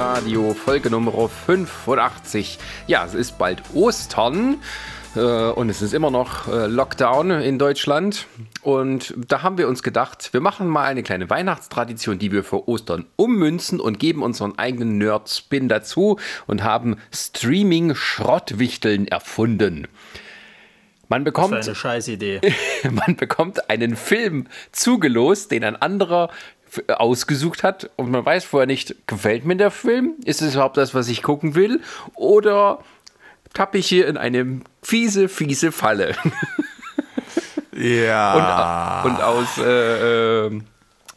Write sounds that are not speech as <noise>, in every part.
Radio, Folge Nummer 85. Ja, es ist bald Ostern äh, und es ist immer noch äh, Lockdown in Deutschland. Und da haben wir uns gedacht, wir machen mal eine kleine Weihnachtstradition, die wir für Ostern ummünzen und geben unseren eigenen Nerd-Spin dazu und haben Streaming-Schrottwichteln erfunden. Man bekommt, Das ist eine Scheißidee. <laughs> man bekommt einen Film zugelost, den ein anderer ausgesucht hat und man weiß vorher nicht, gefällt mir der Film? Ist es überhaupt das, was ich gucken will? Oder tappe ich hier in eine fiese, fiese Falle? <laughs> Ja. Und, und aus äh, äh,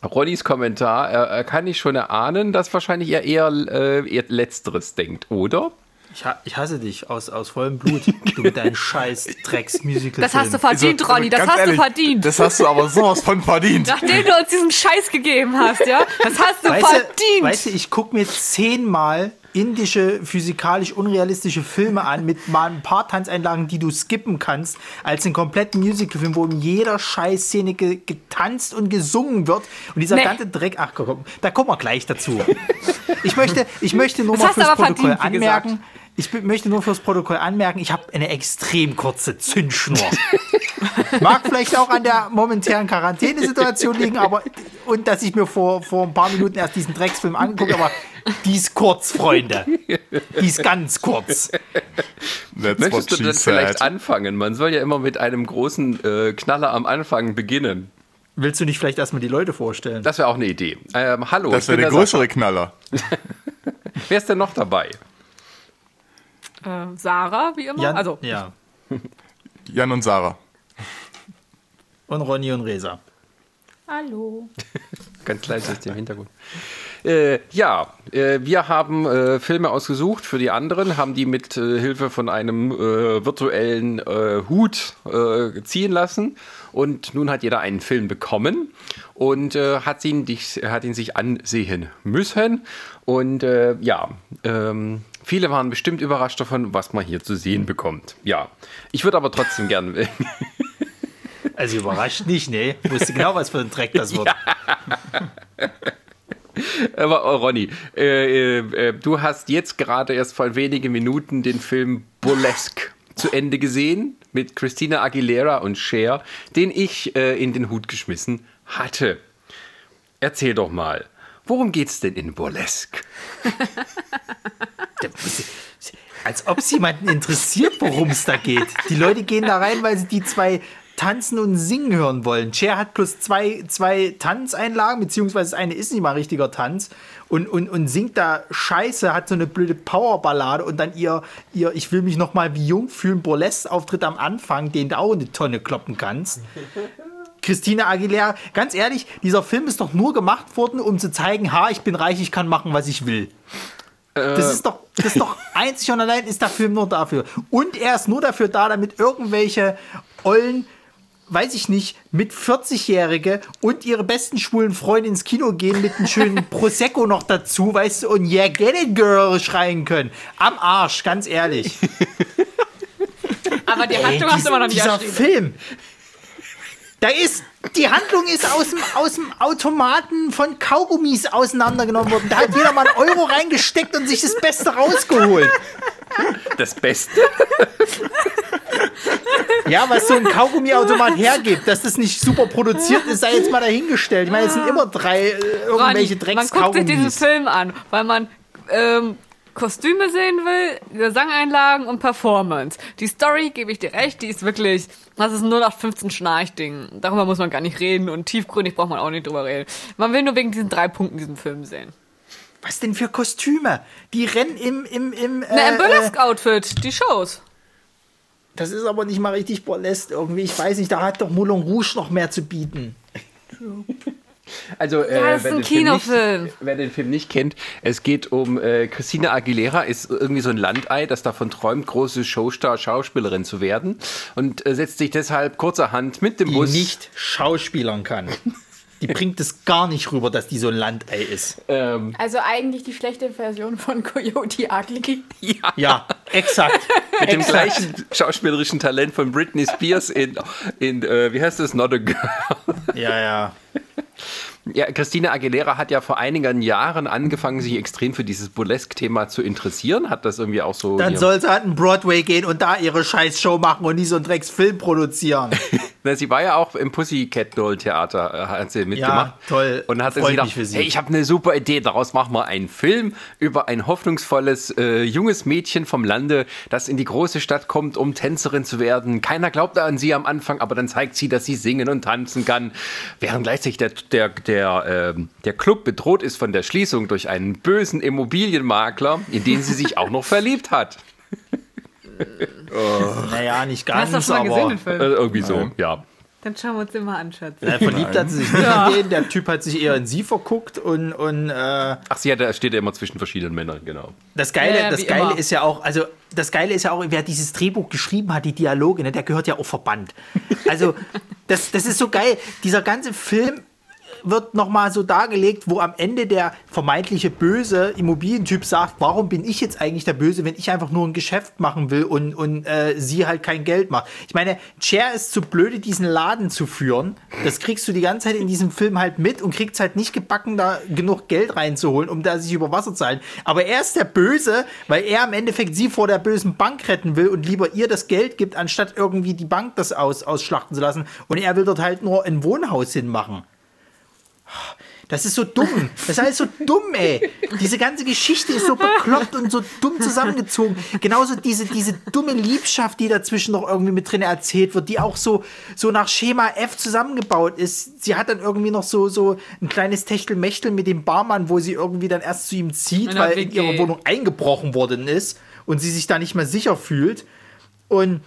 Ronnys Kommentar äh, äh, kann ich schon erahnen, dass wahrscheinlich er eher, äh, eher Letzteres denkt, oder? Ich, ha ich hasse dich aus, aus vollem Blut. Du mit deinem <laughs> scheiß Drecks-Musical. Das hast du verdient, Also, Ronny, das hast ehrlich, du verdient. Das hast du aber sowas von verdient. Nachdem du uns diesen Scheiß gegeben hast, ja? Das hast du weißt verdient. Du, weißt du, ich gucke mir zehnmal indische, physikalisch unrealistische Filme an mit mal ein paar Tanzeinlagen, die du skippen kannst, als einen kompletten Musicalfilm, wo in jeder Scheißszene ge getanzt und gesungen wird. Und dieser Nee. ganze Dreck, ach komm, da kommen wir gleich dazu. Ich möchte, ich möchte nur Das mal fürs Protokoll verdient, anmerken, ich möchte nur fürs Protokoll anmerken, ich habe eine extrem kurze Zündschnur. <laughs> Mag vielleicht auch an der momentanen Quarantänesituation liegen, aber und dass ich mir vor, vor ein paar Minuten erst diesen Drecksfilm angucke, aber die ist kurz, Freunde. Die ist ganz kurz. That's Möchtest du dann vielleicht anfangen? Man soll ja immer mit einem großen äh, Knaller am Anfang beginnen. Willst du nicht vielleicht erstmal die Leute vorstellen? Das wäre auch eine Idee. Ähm, hallo, Das wäre der der größere Knaller. <laughs> Wer ist denn noch dabei? Äh, Sarah, wie immer. Jan, also, ja. <laughs> Jan und Sarah. Und Ronny und Resa. hallo. <laughs> Ganz leise ist im Hintergrund. Äh, ja, äh, wir haben äh, Filme ausgesucht für die anderen, haben die mit äh, Hilfe von einem äh, virtuellen äh, Hut äh, ziehen lassen und nun hat jeder einen Film bekommen und äh, hat, ihn, hat ihn sich ansehen müssen und äh, ja, ähm, viele waren bestimmt überrascht davon, was man hier zu sehen bekommt. Ja, ich würde aber trotzdem gerne <laughs> Also überrascht nicht, ne? Wusste genau, was für ein Dreck das <laughs> wird. Aber oh, Ronny, äh, äh, äh, du hast jetzt gerade erst vor wenigen Minuten den Film Burlesque zu Ende gesehen mit Christina Aguilera und Cher, den ich äh, in den Hut geschmissen hatte. Erzähl doch mal, worum geht's denn in Burlesque? <laughs> Als ob es jemanden interessiert, worum es da geht. Die Leute gehen da rein, weil sie die zwei tanzen und singen hören wollen. Cher hat plus zwei, zwei Tanzeinlagen, beziehungsweise das eine ist nicht mal richtiger Tanz und, und, und singt da Scheiße, hat so eine blöde Powerballade und dann ihr, ihr Ich will mich noch mal wie jung fühlen, Burlesque-Auftritt am Anfang, den du auch in eine Tonne kloppen kannst. Christina Aguilera, ganz ehrlich, dieser Film ist doch nur gemacht worden, um zu zeigen, ha, ich bin reich, ich kann machen, was ich will. Das ist doch, das ist doch einzig und allein ist der Film nur dafür. Und er ist nur dafür da, damit irgendwelche ollen, weiß ich nicht, mit 40-Jährige und ihre besten schwulen Freunde ins Kino gehen mit einem schönen <laughs> Prosecco noch dazu, weißt du, und Yeah, get it, girl schreien können. Am Arsch, ganz ehrlich. Aber die Handlung hast du immer noch nicht dieser. Film. Da ist, die Handlung ist aus dem, aus dem Automaten von Kaugummis auseinandergenommen worden. Da hat jeder mal einen Euro reingesteckt und sich das Beste rausgeholt. Das Beste? Ja, was so ein Kaugummiautomat hergibt, dass das nicht super produziert ist, sei jetzt mal dahingestellt. Ich meine, es sind immer drei äh, irgendwelche Ronny, man guckt sich diesen. Film an, weil man ähm, Kostüme sehen will, Gesangeinlagen und Performance. Die Story, gebe ich dir recht, die ist wirklich, das ist ein 0815 Schnarchding. Darüber muss man gar nicht reden und tiefgründig braucht man auch nicht drüber reden. Man will nur wegen diesen drei Punkten diesen Film sehen. Was denn für Kostüme? Die rennen im, im, im, äh, Na, im Burlesque-Outfit, die Shows. Das ist aber nicht mal richtig Burlesque irgendwie. Ich weiß nicht, da hat doch Moulin Rouge noch mehr zu bieten. <laughs> Also, äh, Ja, das ist wer ein den Film Kinofilm. Nicht, wer den Film nicht kennt, es geht um äh, Christina Aguilera, ist irgendwie so ein Landei, das davon träumt, große Showstar, Schauspielerin zu werden und äh, setzt sich deshalb kurzerhand mit dem Die Bus. nicht schauspielern kann. <laughs> Die bringt es gar nicht rüber, dass die so ein Landei ist. Ähm, Also eigentlich die schlechte Version von Coyote Ugly. ja, Ja, exakt. mit dem gleichen schauspielerischen Talent von Britney Spears in, in äh, wie heißt das, Not a Girl. Ja, ja. Ja, Christina Aguilera hat ja vor einigen Jahren angefangen, sich extrem für dieses Burlesque-Thema zu interessieren. Hat das irgendwie auch so. Dann soll sie halt einen Broadway gehen und da ihre Scheißshow machen und nie so einen Drecksfilm produzieren. <laughs> Na, sie war ja auch im Pussycat Doll Theater, äh, hat sie mitgemacht. toll. Und hat Freut sich gedacht, sie. hey, ich habe eine super Idee, daraus machen wir einen Film über ein hoffnungsvolles äh, junges Mädchen vom Lande, das in die große Stadt kommt, um Tänzerin zu werden. Keiner glaubt an sie am Anfang, aber dann zeigt sie, dass sie singen und tanzen kann. Während gleichzeitig der, der, der, ähm, der Club bedroht ist von der Schließung durch einen bösen Immobilienmakler, in den sie sich auch noch verliebt hat. Naja, nicht Hast du ganz, das schon mal gesehen, aber den Film? Äh, irgendwie so, ja. Dann schauen wir uns den mal an, Schatz. äh, verliebt hat sie sich nicht in den. Der Typ hat sich eher in sie verguckt und, und äh, Ach, sie hat, da steht ja immer zwischen verschiedenen Männern, genau. Das Geile, Ja, ja, das Geile immer. ist ja auch, also das Geile ist ja auch, wer dieses Drehbuch geschrieben hat, die Dialoge, ne, der gehört ja auch verbannt. Also das, das ist so geil. Dieser ganze Film wird nochmal so dargelegt, wo am Ende der vermeintliche böse Immobilientyp sagt, warum bin ich jetzt eigentlich der Böse, wenn ich einfach nur ein Geschäft machen will und, und äh, sie halt kein Geld macht. Ich meine, Cher ist zu blöde, diesen Laden zu führen. Das kriegst du die ganze Zeit in diesem Film halt mit und kriegst halt nicht gebacken, da genug Geld reinzuholen, um da sich über Wasser zu halten. Aber er ist der Böse, weil er im Endeffekt sie vor der bösen Bank retten will und lieber ihr das Geld gibt, anstatt irgendwie die Bank das aus, ausschlachten zu lassen. Und er will dort halt nur ein Wohnhaus hinmachen. Das ist so dumm. Das ist alles so dumm, ey. Diese ganze Geschichte ist so bekloppt und so dumm zusammengezogen. Genauso diese, diese dumme Liebschaft, die dazwischen noch irgendwie mit drin erzählt wird, die auch so, so nach Schema F zusammengebaut ist. Sie hat dann irgendwie noch so, so ein kleines Techtelmechtel mit dem Barmann, wo sie irgendwie dann erst zu ihm zieht, weil in ihrer Wohnung eingebrochen worden ist und sie sich da nicht mehr sicher fühlt. Und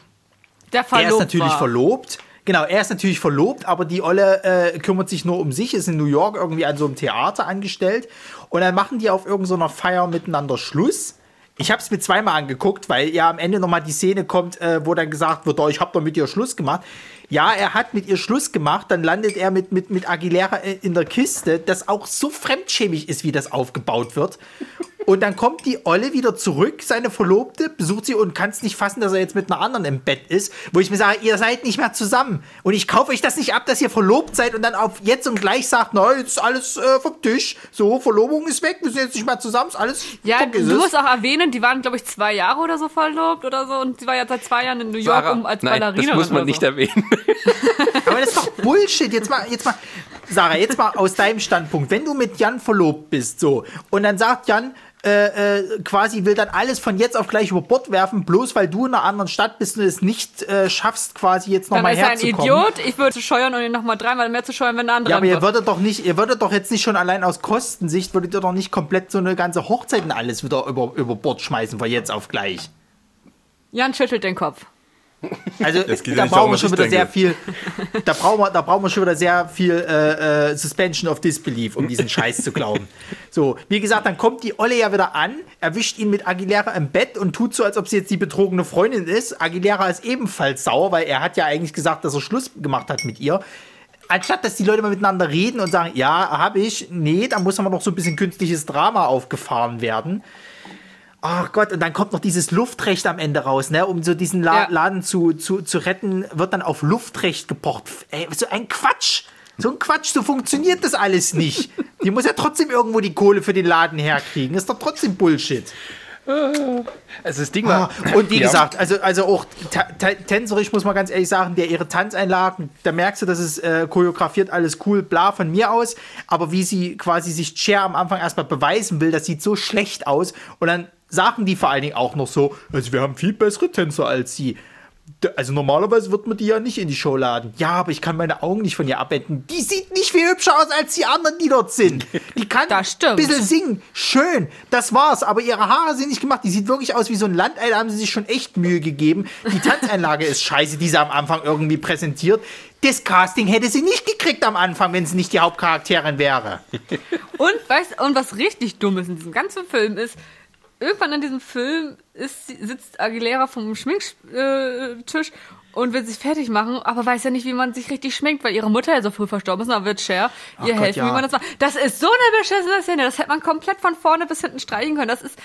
Der er ist natürlich war. verlobt. Genau, er ist natürlich verlobt, aber die Olle äh, kümmert sich nur um sich, ist in New York irgendwie an so einem Theater angestellt. Und dann machen die auf irgendeiner Feier miteinander Schluss. Ich habe es mir zweimal angeguckt, weil ja am Ende nochmal die Szene kommt, äh, wo dann gesagt wird, oh, ich habe doch mit ihr Schluss gemacht. Ja, er hat mit ihr Schluss gemacht, dann landet er mit, mit, mit Aguilera äh, in der Kiste, das auch so fremdschämig ist, wie das aufgebaut wird. Und dann kommt die Olle wieder zurück, seine Verlobte, besucht sie und kann es nicht fassen, dass er jetzt mit einer anderen im Bett ist. Wo ich mir sage, ihr seid nicht mehr zusammen. Und ich kaufe euch das nicht ab, dass ihr verlobt seid und dann auf jetzt und gleich sagt, na, jetzt ist alles äh, vom Tisch. So, Verlobung ist weg, wir sind jetzt nicht mehr zusammen, ist alles Ja, du es. musst auch erwähnen, die waren, glaube ich, zwei Jahre oder so verlobt oder so. Und sie war ja seit zwei Jahren in New York Sarah, um als nein, Ballerina. das muss man oder nicht so. erwähnen. <laughs> Aber das ist doch Bullshit. Jetzt mal, jetzt mal, Sarah, jetzt mal aus deinem Standpunkt. Wenn du mit Jan verlobt bist, so, und dann sagt Jan, äh, äh, quasi will dann alles von jetzt auf gleich über Bord werfen, bloß weil du in einer anderen Stadt bist und es nicht äh, schaffst, quasi jetzt Dann nochmal ist er ein herzukommen. Idiot. Ich würde scheuern und ihn nochmal dreimal mehr zu scheuern, wenn der andere Ja, aber ihr würdet doch nicht, ihr würdet doch jetzt nicht schon allein aus Kostensicht, würdet ihr doch nicht komplett so eine ganze Hochzeit und alles wieder über, über Bord schmeißen von jetzt auf gleich. Jan schüttelt den Kopf. Also da brauchen wir schon wieder sehr viel, da brauchen wir, da brauchen wir schon wieder sehr viel äh, äh, Suspension of Disbelief, um diesen Scheiß zu glauben. So, wie gesagt, dann kommt die Olle ja wieder an, erwischt ihn mit Aguilera im Bett und tut so, als ob sie jetzt die betrogene Freundin ist. Aguilera ist ebenfalls sauer, weil er hat ja eigentlich gesagt, dass er Schluss gemacht hat mit ihr. Anstatt dass die Leute mal miteinander reden und sagen, ja, habe ich, nee, da muss aber noch so ein bisschen künstliches Drama aufgefahren werden. Ach Gott, und dann kommt noch dieses Luftrecht am Ende raus, ne? Um so diesen La Ja. Laden zu, zu, zu retten, wird dann auf Luftrecht gepocht. Ey, so ein Quatsch! So ein Quatsch, so funktioniert das alles nicht. Die muss ja trotzdem irgendwo die Kohle für den Laden herkriegen. Ist doch trotzdem Bullshit. Also das Ding Ah, war. und wie Ja. gesagt, also, also auch tänzerisch muss man ganz ehrlich sagen, der ihre Tanzeinlagen, da merkst du, dass es äh, choreografiert, alles cool, bla von mir aus. Aber wie sie quasi sich Cher am Anfang erstmal beweisen will, das sieht so schlecht aus. Und dann sagen die vor allen Dingen auch noch so, also wir haben viel bessere Tänzer als sie. Also normalerweise wird man die ja nicht in die Show laden. Ja, aber ich kann meine Augen nicht von ihr abwenden. Die sieht nicht viel hübscher aus als die anderen, die dort sind. Die <laughs> kann ein bisschen singen. Schön, das war's. Aber ihre Haare sind nicht gemacht. Die sieht wirklich aus wie so ein Landei. Da haben sie sich schon echt Mühe gegeben. Die Tanzeinlage <laughs> ist scheiße, die sie am Anfang irgendwie präsentiert. Das Casting hätte sie nicht gekriegt am Anfang, wenn sie nicht die Hauptcharakterin wäre. Und, weißt, und was richtig dumm ist in diesem ganzen Film ist, irgendwann in diesem Film ist, sie- sitzt Aguilera vom Schminktisch und will sich fertig machen, aber weiß ja nicht, wie man sich richtig schminkt, weil ihre Mutter ja so früh verstorben ist. Und dann wird Cher ihr Gott, helfen, ja. wie man das macht. Das ist so eine beschissene Szene. Das hätte man komplett von vorne bis hinten streichen können. Das ist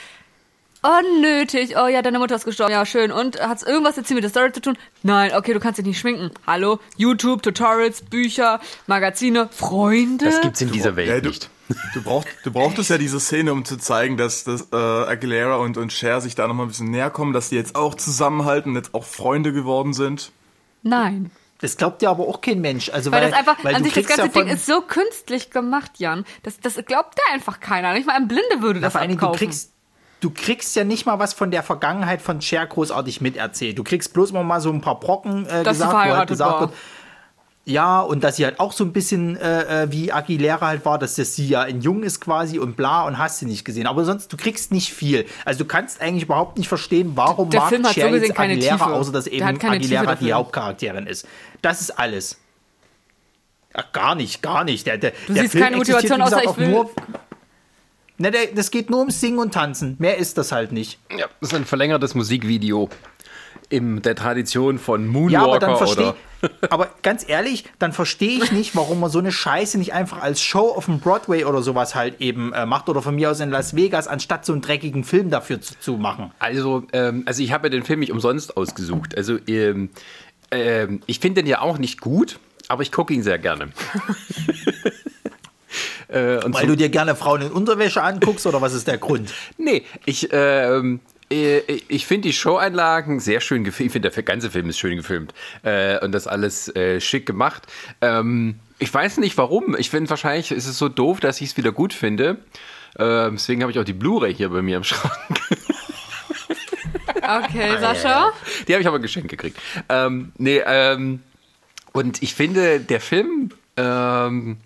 unnötig. Oh ja, deine Mutter ist gestorben. Ja, schön. Und hat's irgendwas jetzt hier mit der Story zu tun? Nein, okay, du kannst dich nicht schminken. Hallo? YouTube, Tutorials, Bücher, Magazine, Freunde. Das gibt's in dieser Welt nicht. Du, brauch, du brauchtest ja diese Szene, um zu zeigen, dass, dass äh, Aguilera und, und Cher sich da nochmal ein bisschen näher kommen, dass die jetzt auch zusammenhalten, jetzt auch Freunde geworden sind. Nein. Das glaubt ja aber auch kein Mensch. Also, Weil, weil, das einfach, weil an sich das ganze ja von, Ding ist so künstlich gemacht, Jan. Das, das glaubt ja einfach keiner. Nicht mal ein Blinde würde das Dingen, du abkaufen. kriegst, du kriegst ja nicht mal was von der Vergangenheit von Cher großartig miterzählt. Du kriegst bloß immer mal so ein paar Brocken äh, Dass gesagt, wo halt verheiratet gesagt war. wird, ja, und dass sie halt auch so ein bisschen äh, äh, wie Aguilera halt war, dass das sie ja ein Jung ist quasi und bla und hast sie nicht gesehen. Aber sonst, du kriegst nicht viel. Also du kannst eigentlich überhaupt nicht verstehen, warum Der mag Film hat Cher so gesehen jetzt keine Aguilera, Tiefe. außer dass eben Aguilera die. Hauptcharakterin ist. Das ist alles. Ja, gar nicht, gar nicht. Der, der, Du der siehst Film keine Motivation, gesagt, außer ich auch will- Nur, ne, der, das geht nur ums Singen und Tanzen. Mehr ist das halt nicht. Ja, das ist ein verlängertes Musikvideo in der Tradition von Moonwalker Ja, aber dann verstehe oder aber ganz ehrlich, dann verstehe ich nicht, warum man so eine Scheiße nicht einfach als Show auf dem Broadway oder sowas halt eben äh, macht oder von mir aus in Las Vegas, anstatt so einen dreckigen Film dafür zu, zu machen. Also, ähm, also ich habe ja den Film nicht umsonst ausgesucht. Also, ähm, ähm, ich finde den ja auch nicht gut, aber ich gucke ihn sehr gerne. <laughs> äh, Weil so- du dir gerne Frauen in Unterwäsche anguckst oder was ist der Grund? Nee, ich, ähm, äh, ich finde die Showeinlagen sehr schön gefilmt. Ich finde, der ganze Film ist schön gefilmt. Äh, und das alles äh, schick gemacht. Ähm, ich weiß nicht warum. Ich finde, wahrscheinlich ist es so doof, dass ich es wieder gut finde. Ähm, deswegen habe ich auch die Blu-ray hier bei mir im Schrank. Okay, Sascha. Die habe ich aber geschenkt gekriegt. Ähm, nee, ähm, und ich finde, der Film, ähm,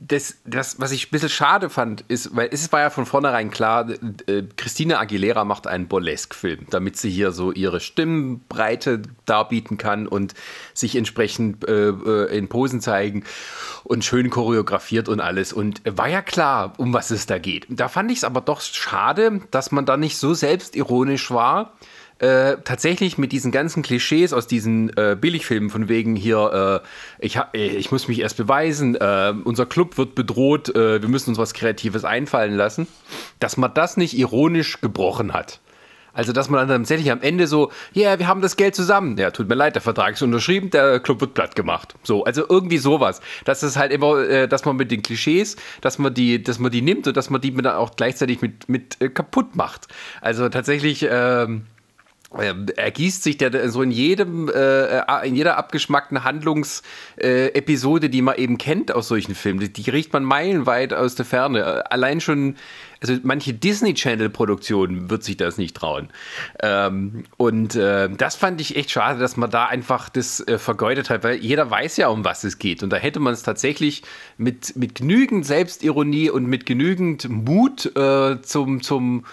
das, das, was ich ein bisschen schade fand, ist, weil es war ja von vornherein klar, äh, Christina Aguilera macht einen Burlesque-Film, damit sie hier so ihre Stimmbreite darbieten kann und sich entsprechend äh, äh, in Posen zeigen und schön choreografiert und alles. Und war ja klar, um was es da geht. Da fand ich es aber doch schade, dass man da nicht so selbstironisch war, äh, tatsächlich mit diesen ganzen Klischees aus diesen äh, Billigfilmen von wegen hier, äh, ich, ha- äh, ich muss mich erst beweisen, äh, unser Club wird bedroht, wir müssen uns was Kreatives einfallen lassen, dass man das nicht ironisch gebrochen hat. Also, dass man dann tatsächlich am Ende so, ja, wir haben das Geld zusammen. Ja, tut mir leid, der Vertrag ist unterschrieben, der Club wird platt gemacht. So, also irgendwie sowas. Das ist halt immer, dass man mit den Klischees, dass man die, dass man die nimmt und dass man die dann auch gleichzeitig mit, mit kaputt macht. Also tatsächlich, ähm, ergießt sich der so in jedem, äh, in jeder abgeschmackten Handlungsepisode, äh, die man eben kennt aus solchen Filmen. Die, die riecht man meilenweit aus der Ferne. Äh, Allein schon, also manche Disney Channel Produktionen wird sich das nicht trauen. Ähm, und äh, das fand ich echt schade, dass man da einfach das äh, vergeudet hat, weil jeder weiß ja, um was es geht. Und da hätte man es tatsächlich mit, mit genügend Selbstironie und mit genügend Mut äh, zum, zum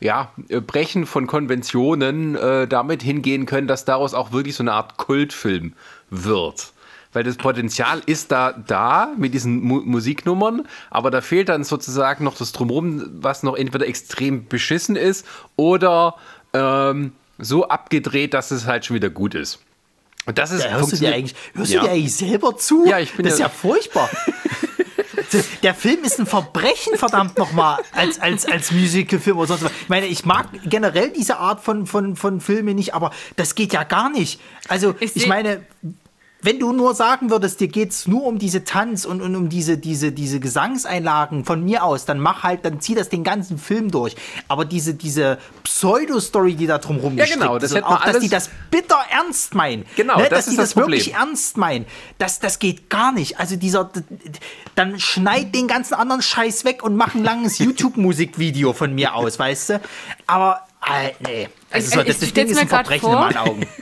ja, äh, Brechen von Konventionen äh, damit hingehen können, dass daraus auch wirklich so eine Art Kultfilm wird. Weil das Potenzial ist da da mit diesen Mu Musiknummern, aber da fehlt dann sozusagen noch das Drumherum, was noch entweder extrem beschissen ist oder ähm, so abgedreht, dass es halt schon wieder gut ist. Und das ist Ja, hörst du dir eigentlich, hörst Ja. du dir eigentlich selber zu? Ja, ich bin das ist ja- ja furchtbar. <laughs> Der Film ist ein Verbrechen, verdammt nochmal, als, als, als Musicalfilm oder sonst was. Ich meine, ich mag generell diese Art von, von, von Filmen nicht, aber das geht ja gar nicht. Also, Ich ich, meine, wenn du nur sagen würdest, dir geht's nur um diese Tanz und, und um diese, diese, diese Gesangseinlagen von mir aus, dann mach halt, dann zieh das den ganzen Film durch. Aber diese, diese Pseudo-Story, die da drumherum Ja, genau, das ist, und auch, dass die das bitter ernst meinen. Genau, ne, das dass ist die das das wirklich ernst meinen. Das, das geht gar nicht. Also dieser, dann schneid den ganzen anderen Scheiß weg und mach ein langes <laughs> YouTube-Musikvideo von mir aus, weißt du? Aber, äh, nee. Also Ich- so, ich das, stell's Ding ist ein Verbrechen vor. in meinen Augen. <laughs>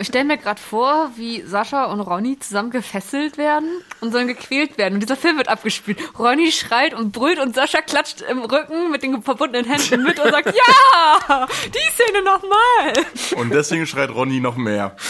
Ich stelle mir gerade vor, wie Sascha und Ronny zusammen gefesselt werden und sollen gequält werden. Und dieser Film wird abgespielt. Ronny schreit und brüllt und Sascha klatscht im Rücken mit den verbundenen Händen mit und sagt, <laughs> ja, die Szene nochmal. Und deswegen schreit Ronny noch mehr. <laughs>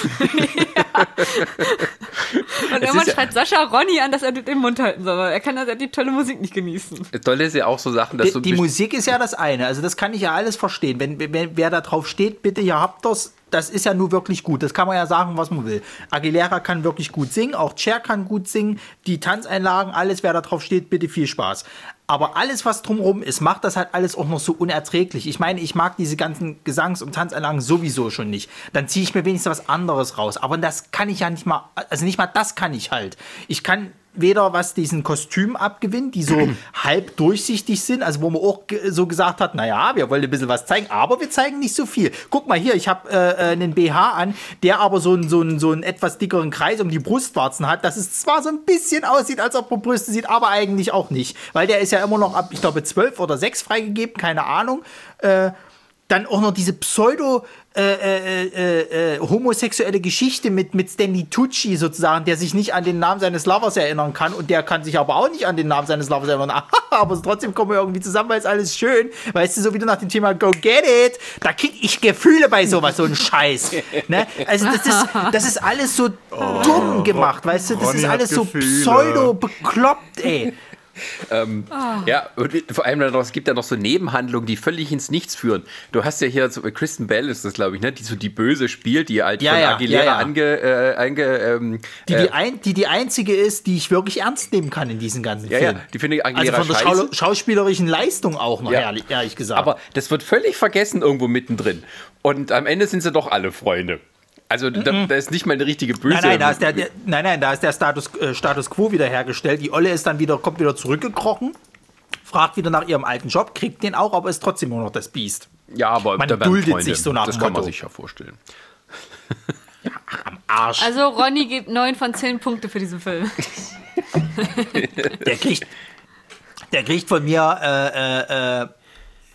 Und irgendwann ja- schreit Sascha Ronny an, dass er den Mund halten soll. weil Er kann also die tolle Musik nicht genießen. Toll ist ja auch so Sachen, dass Die, so die Musik ist ja das eine. Also das kann ich ja alles verstehen. Wenn, wenn wer da drauf steht, bitte, ihr habt das. Das ist ja nur wirklich gut. Das kann man ja sagen, was man will. Aguilera kann wirklich gut singen, auch Cher kann gut singen. Die Tanzeinlagen, alles, wer da drauf steht, bitte viel Spaß. aber alles, was drumherum ist, macht das halt alles auch noch so unerträglich. Ich meine, ich mag diese ganzen Gesangs- und Tanzanlagen sowieso schon nicht. Dann ziehe ich mir wenigstens was anderes raus. Aber das kann ich ja nicht mal, also nicht mal das kann ich halt. Ich kann weder was diesen Kostüm abgewinnt, die so <clears throat> halb durchsichtig sind, also wo man auch so gesagt hat, naja, wir wollen ein bisschen was zeigen, aber wir zeigen nicht so viel. Guck mal hier, ich habe äh, äh, einen BH an, der aber so einen, so, einen, so einen etwas dickeren Kreis um die Brustwarzen hat, dass es zwar so ein bisschen aussieht, als ob man Brüste sieht, aber eigentlich auch nicht, weil der ist ja immer noch ab, ich glaube, 12 oder 6 freigegeben, keine Ahnung. Äh, dann auch noch diese pseudo äh, äh, äh, äh, homosexuelle Geschichte mit, mit Stanley Tucci sozusagen, der sich nicht an den Namen seines Lovers erinnern kann und der kann sich aber auch nicht an den Namen seines Lovers erinnern. <laughs> aber trotzdem kommen wir irgendwie zusammen, weil es alles schön. Weißt du, so wieder nach dem Thema Go Get It, da krieg ich Gefühle bei sowas, so ein Scheiß. Ne? Also das ist, das ist alles so dumm gemacht, weißt du, das Ronny ist alles so pseudo bekloppt, ey. Ja, und vor allem dann noch, es gibt ja noch so Nebenhandlungen, die völlig ins Nichts führen. Du hast ja hier so, Kristen Bell ist das, glaube ich, ne, die so die Böse spielt, die halt Ja, von ja, Aguilera ja, ja. ange, äh, einge, ähm, Die, äh, die, ein, die die einzige ist, die ich wirklich ernst nehmen kann in diesen ganzen ja, ja, Film. die finde ich Also Aguilera von der scheiße. Schau schauspielerischen Leistung auch noch, Ja. ehrlich, ehrlich gesagt. Aber das wird völlig vergessen irgendwo mittendrin. Und am Ende sind sie doch alle Freunde. Also da, da ist nicht mal eine richtige Böse. nein, nein, da ist der, der, nein, nein, da ist der Status, äh, Status quo wiederhergestellt. Die Olle ist dann wieder, kommt wieder zurückgekrochen, fragt wieder nach ihrem alten Job, kriegt den auch, aber ist trotzdem immer noch das Biest. ja, aber man duldet Freunde. sich so nach Das dem kann man sich ja vorstellen. Arsch. Also Ronny gibt 9 von 10 Punkte für diesen Film. <laughs> Der kriegt, der kriegt von mir, äh, äh, äh,